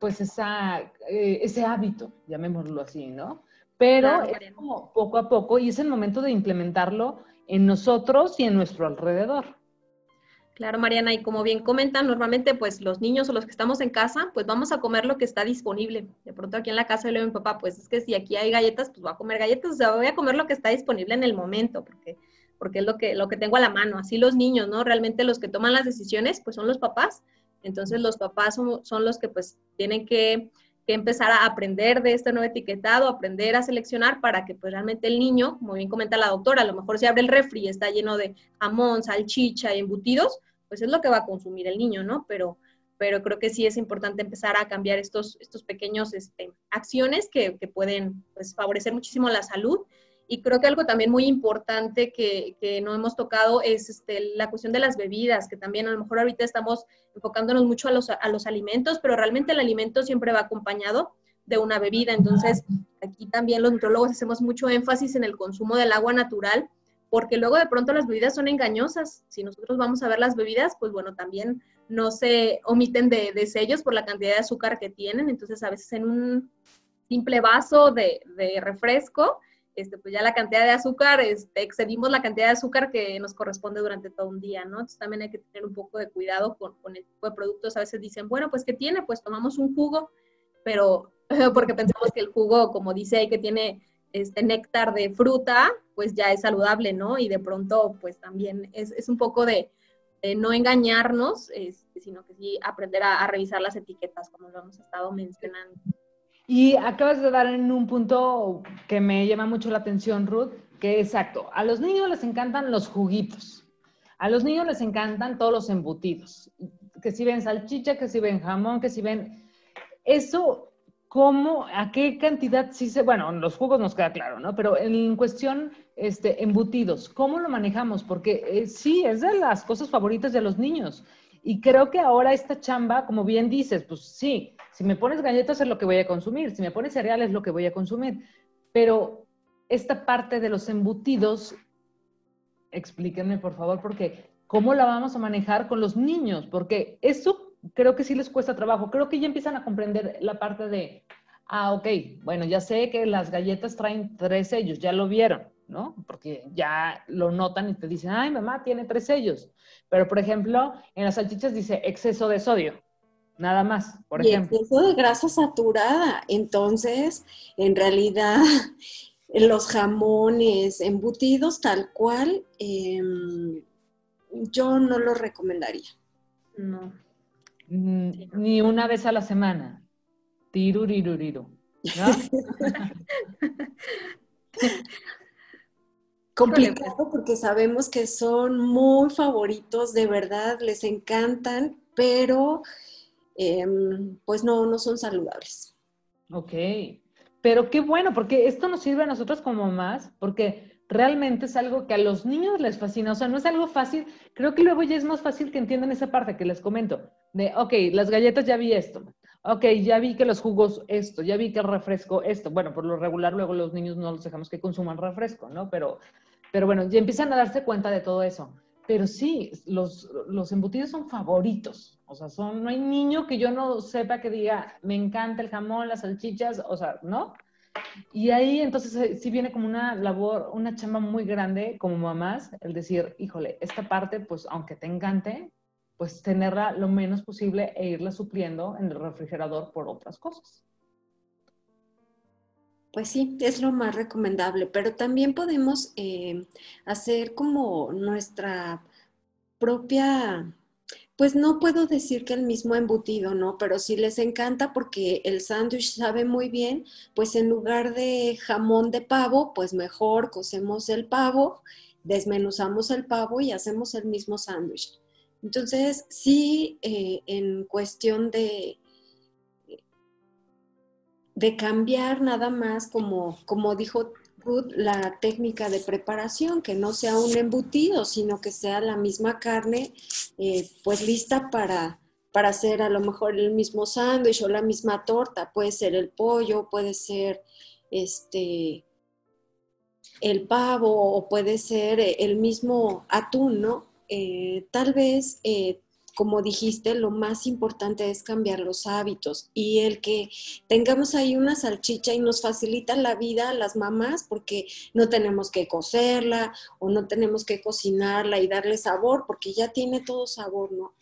pues esa, eh, ese hábito, llamémoslo así, ¿no? Pero es como poco a poco y es el momento de implementarlo en nosotros y en nuestro alrededor. Claro, Mariana, y como bien comentan, normalmente pues los niños o los que estamos en casa, pues vamos a comer lo que está disponible. De pronto aquí en la casa le digo a mi papá, pues es que si aquí hay galletas, pues voy a comer galletas, o sea, voy a comer lo que está disponible en el momento, porque, porque es lo que, lo que tengo a la mano. Así los niños, ¿no? Realmente los que toman las decisiones, pues son los papás. Entonces los papás son, son los que pues tienen que que empezar a aprender de este nuevo etiquetado, aprender a seleccionar para que pues realmente el niño, como bien comenta la doctora, a lo mejor si abre el refri y está lleno de jamón, salchicha y embutidos, pues es lo que va a consumir el niño, ¿no? Pero, pero creo que sí es importante empezar a cambiar estos, estos pequeños este, acciones que, que pueden pues, favorecer muchísimo la salud y creo que algo también muy importante que, que no hemos tocado es este, la cuestión de las bebidas, que también a lo mejor ahorita estamos enfocándonos mucho a los, a los alimentos, pero realmente el alimento siempre va acompañado de una bebida. Entonces, aquí también los nutrólogos hacemos mucho énfasis en el consumo del agua natural, porque luego de pronto las bebidas son engañosas. Si nosotros vamos a ver las bebidas, pues bueno, también no se omiten de, sellos por la cantidad de azúcar que tienen. Entonces, a veces en un simple vaso de refresco, este, pues ya la cantidad de azúcar, este, excedimos la cantidad de azúcar que nos corresponde durante todo un día, ¿no? Entonces también hay que tener un poco de cuidado con, con el tipo de productos. A veces dicen, bueno, pues ¿qué tiene? Pues tomamos un jugo, pero (laughs) porque pensamos que el jugo, como dice ahí, que tiene este néctar de fruta, pues ya es saludable, ¿no? Y de pronto, pues también es, un poco de, no engañarnos, este, sino que sí aprender a revisar las etiquetas, como lo hemos estado mencionando. Y acabas de dar en un punto que me llama mucho la atención, Ruth, que exacto, a los niños les encantan los juguitos, a los niños les encantan todos los embutidos, que si ven salchicha, que si ven jamón, que si ven... Eso, ¿cómo, a qué cantidad sí se... Bueno, los jugos nos queda claro, ¿no? Pero en cuestión, este, embutidos, ¿cómo lo manejamos? Porque eh, sí, es de las cosas favoritas de los niños Y creo que ahora esta chamba, como bien dices, pues sí, si me pones galletas es lo que voy a consumir, si me pones cereales es lo que voy a consumir. Pero esta parte de los embutidos, explíquenme por favor, porque ¿cómo la vamos a manejar con los niños? Porque eso creo que sí les cuesta trabajo. Creo que ya empiezan a comprender la parte de, ah, ok, bueno, ya sé que las galletas traen tres sellos, ya lo vieron, ¿no? Porque ya lo notan y te dicen, ay, mamá, tiene tres sellos. Pero, por ejemplo, en las salchichas dice exceso de sodio. Nada más, por y ejemplo. Exceso de grasa saturada. Entonces, en realidad, (laughs) los jamones embutidos tal cual, em, yo no lo recomendaría. No. Mm, Ni una vez a la semana. Tiruriruriru. ¿no? (laughs) Complicado porque sabemos que son muy favoritos, de verdad, les encantan, pero em, pues no, no son saludables. Ok, pero qué bueno, porque esto nos sirve a nosotros como mamás, porque realmente es algo que a los niños les fascina, o sea, no es algo fácil, creo que luego ya es más fácil que entiendan esa parte que les comento, de, ok, las galletas ya vi esto, ok, ya vi que los jugos esto, ya vi que el refresco esto, bueno, por lo regular luego los niños no los dejamos que consuman refresco, ¿no? Pero, pero bueno, ya empiezan a darse cuenta de todo eso. Pero sí, los, los embutidos son favoritos. O sea, son, no hay niño que yo no sepa que diga, me encanta el jamón, las salchichas, o sea, ¿no? Y ahí entonces eh, sí viene como una labor, una chamba muy grande como mamás, el decir, híjole, esta parte, pues aunque te encante, pues tenerla lo menos posible e irla supliendo en el refrigerador por otras cosas. Pues sí, es lo más recomendable, pero también podemos eh, hacer como nuestra propia, pues no puedo decir que el mismo embutido, ¿no? Pero si les encanta porque el sándwich sabe muy bien, pues en lugar de jamón de pavo, pues mejor cocemos el pavo, desmenuzamos el pavo y hacemos el mismo sándwich. Entonces, sí, eh, en cuestión de, de cambiar nada más, como, como dijo Ruth, la técnica de preparación, que no sea un embutido, sino que sea la misma carne, eh, pues lista para, para hacer a lo mejor el mismo sándwich o la misma torta. Puede ser el pollo, puede ser este el pavo o puede ser eh, el mismo atún, ¿no? Eh, tal vez como dijiste, lo más importante es cambiar los hábitos y el que tengamos ahí una salchicha y nos facilita la vida a las mamás porque no tenemos que cocerla o no tenemos que cocinarla y darle sabor porque ya tiene todo sabor, ¿no?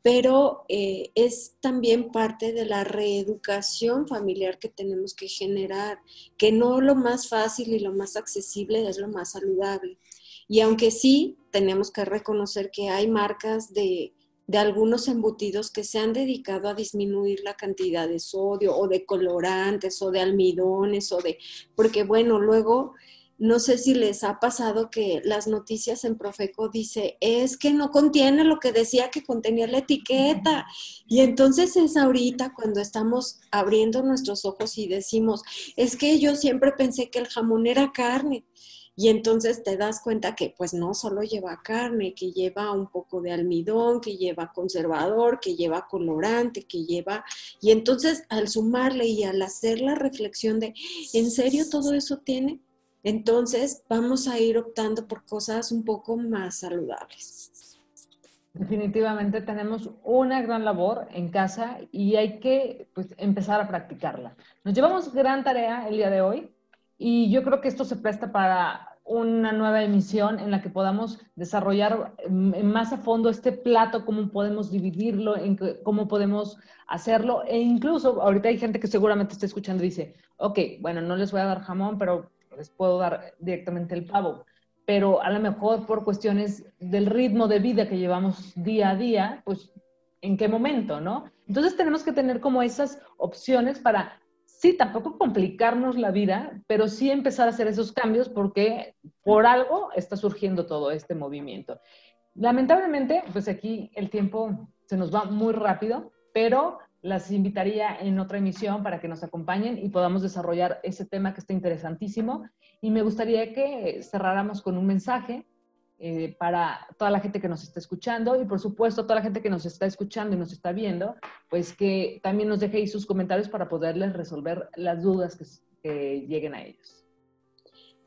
Pero eh, es también parte de la reeducación familiar que tenemos que generar, que no lo más fácil y lo más accesible es lo más saludable. Y aunque sí tenemos que reconocer que hay marcas de de algunos embutidos que se han dedicado a disminuir la cantidad de sodio o de colorantes o de almidones o de, porque bueno, luego no sé si les ha pasado que las noticias en Profeco dice, es que no contiene lo que decía que contenía la etiqueta. Y entonces es ahorita cuando estamos abriendo nuestros ojos y decimos, es que yo siempre pensé que el jamón era carne. Y entonces te das cuenta que pues no solo lleva carne, que lleva un poco de almidón, que lleva conservador, que lleva colorante, que lleva... Y entonces al sumarle y al hacer la reflexión de, ¿en serio todo eso tiene? Entonces vamos a ir optando por cosas un poco más saludables. Definitivamente tenemos una gran labor en casa y hay que pues, empezar a practicarla. Nos llevamos gran tarea el día de hoy y yo creo que esto se presta para una nueva emisión en la que podamos desarrollar mm, más a fondo este plato, cómo podemos dividirlo, en cómo podemos hacerlo. E incluso ahorita hay gente que seguramente está escuchando y dice, ok, bueno, no les voy a dar jamón, pero les puedo dar directamente el pavo. Pero a lo mejor por cuestiones del ritmo de vida que llevamos día a día, pues en qué momento, ¿no? Entonces tenemos que tener como esas opciones para sí, tampoco complicarnos la vida, pero sí empezar a hacer esos cambios porque por algo está surgiendo todo este movimiento. Lamentablemente, pues aquí el tiempo se nos va muy rápido, pero las invitaría en otra emisión para que nos acompañen y podamos desarrollar ese tema que está interesantísimo. Y me gustaría que cerráramos con un mensaje eh, para toda la gente que nos está escuchando y por supuesto toda la gente que nos está escuchando y nos está viendo, pues que también nos deje ahí sus comentarios para poderles resolver las dudas que lleguen a ellos.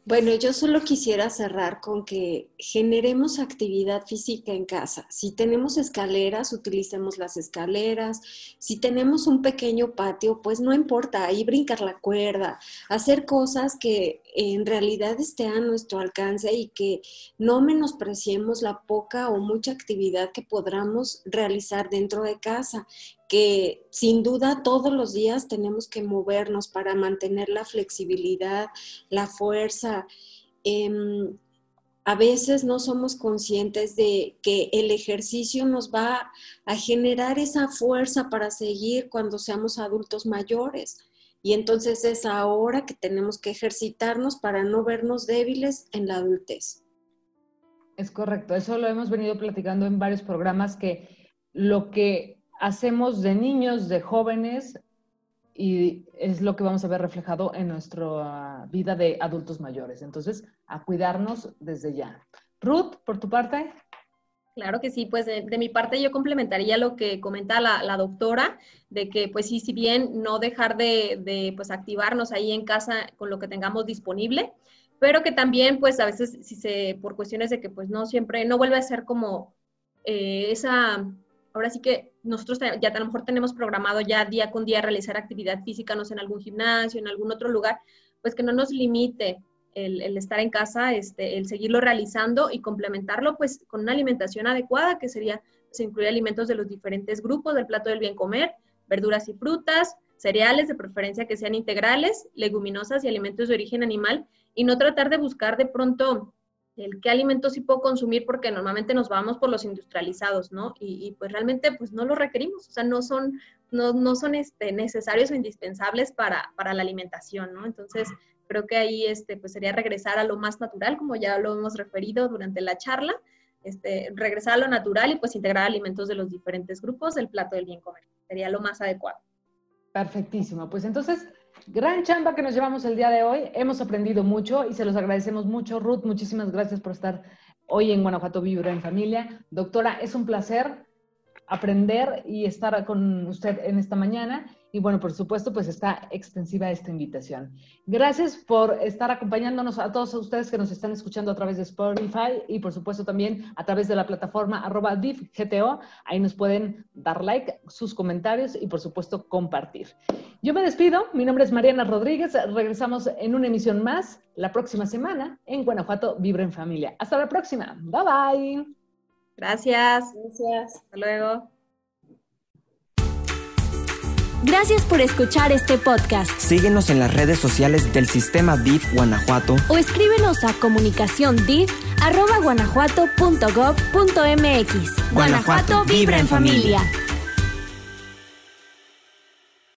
Bueno, yo solo quisiera cerrar con que generemos actividad física en casa. Si tenemos escaleras, utilicemos las escaleras. Si tenemos un pequeño patio, pues no importa, ahí brincar la cuerda, hacer cosas que en realidad estén a nuestro alcance y que no menospreciemos la poca o mucha actividad que podamos realizar dentro de casa que sin duda todos los días tenemos que movernos para mantener la flexibilidad, la fuerza. Em, a veces no somos conscientes de que el ejercicio nos va a generar esa fuerza para seguir cuando seamos adultos mayores. Y entonces es ahora que tenemos que ejercitarnos para no vernos débiles en la adultez. Es correcto, eso lo hemos venido platicando en varios programas que lo que hacemos de niños, de jóvenes, y es lo que vamos a ver reflejado en nuestra vida de adultos mayores. Entonces, a cuidarnos desde ya. Ruth, por tu parte. Claro que sí, pues de, mi parte yo complementaría lo que comenta la, doctora, de que pues sí, si bien no dejar de, pues activarnos ahí en casa con lo que tengamos disponible, pero que también pues a veces si se, por cuestiones de que pues no siempre, no vuelve a ser como eh, esa ahora sí que nosotros ya a lo mejor tenemos programado ya día con día realizar actividad física, no sé, en algún gimnasio, en algún otro lugar, pues que no nos limite el, estar en casa, este, el seguirlo realizando y complementarlo pues con una alimentación adecuada, que sería, se incluye alimentos de los diferentes grupos del plato del bien comer, verduras y frutas, cereales de preferencia que sean integrales, leguminosas y alimentos de origen animal, y no tratar de buscar de pronto el qué alimentos sí puedo consumir porque normalmente nos vamos por los industrializados, ¿no? Y, pues realmente pues no los requerimos, o sea, no son, no, no son este, necesarios o indispensables para, para, la alimentación, ¿no? Entonces, creo que ahí este, pues sería regresar a lo más natural, como ya lo hemos referido durante la charla, este, regresar a lo natural y pues integrar alimentos de los diferentes grupos del plato del bien comer. Sería lo más adecuado. Perfectísimo. Pues entonces, Gran chamba que nos llevamos el día de hoy. Hemos aprendido mucho y se los agradecemos mucho. Ruth, muchísimas gracias por estar hoy en Guanajuato Vibra en Familia. Doctora, es un placer aprender y estar con usted en esta mañana. Y bueno, por supuesto, pues está extensiva esta invitación. Gracias por estar acompañándonos a todos ustedes que nos están escuchando a través de Spotify y por supuesto también a través de la plataforma arroba DIFGTO. Ahí nos pueden dar like, sus comentarios y por supuesto compartir. Yo me despido. Mi nombre es Mariana Rodríguez. Regresamos en una emisión más la próxima semana en Guanajuato Vibra en Familia. Hasta la próxima. Bye bye. Gracias. Gracias. Hasta luego. Gracias por escuchar este podcast. Síguenos en las redes sociales del Sistema DIF Guanajuato o escríbenos a comunicación guanajuato.gov.mx. Guanajuato vibra en familia.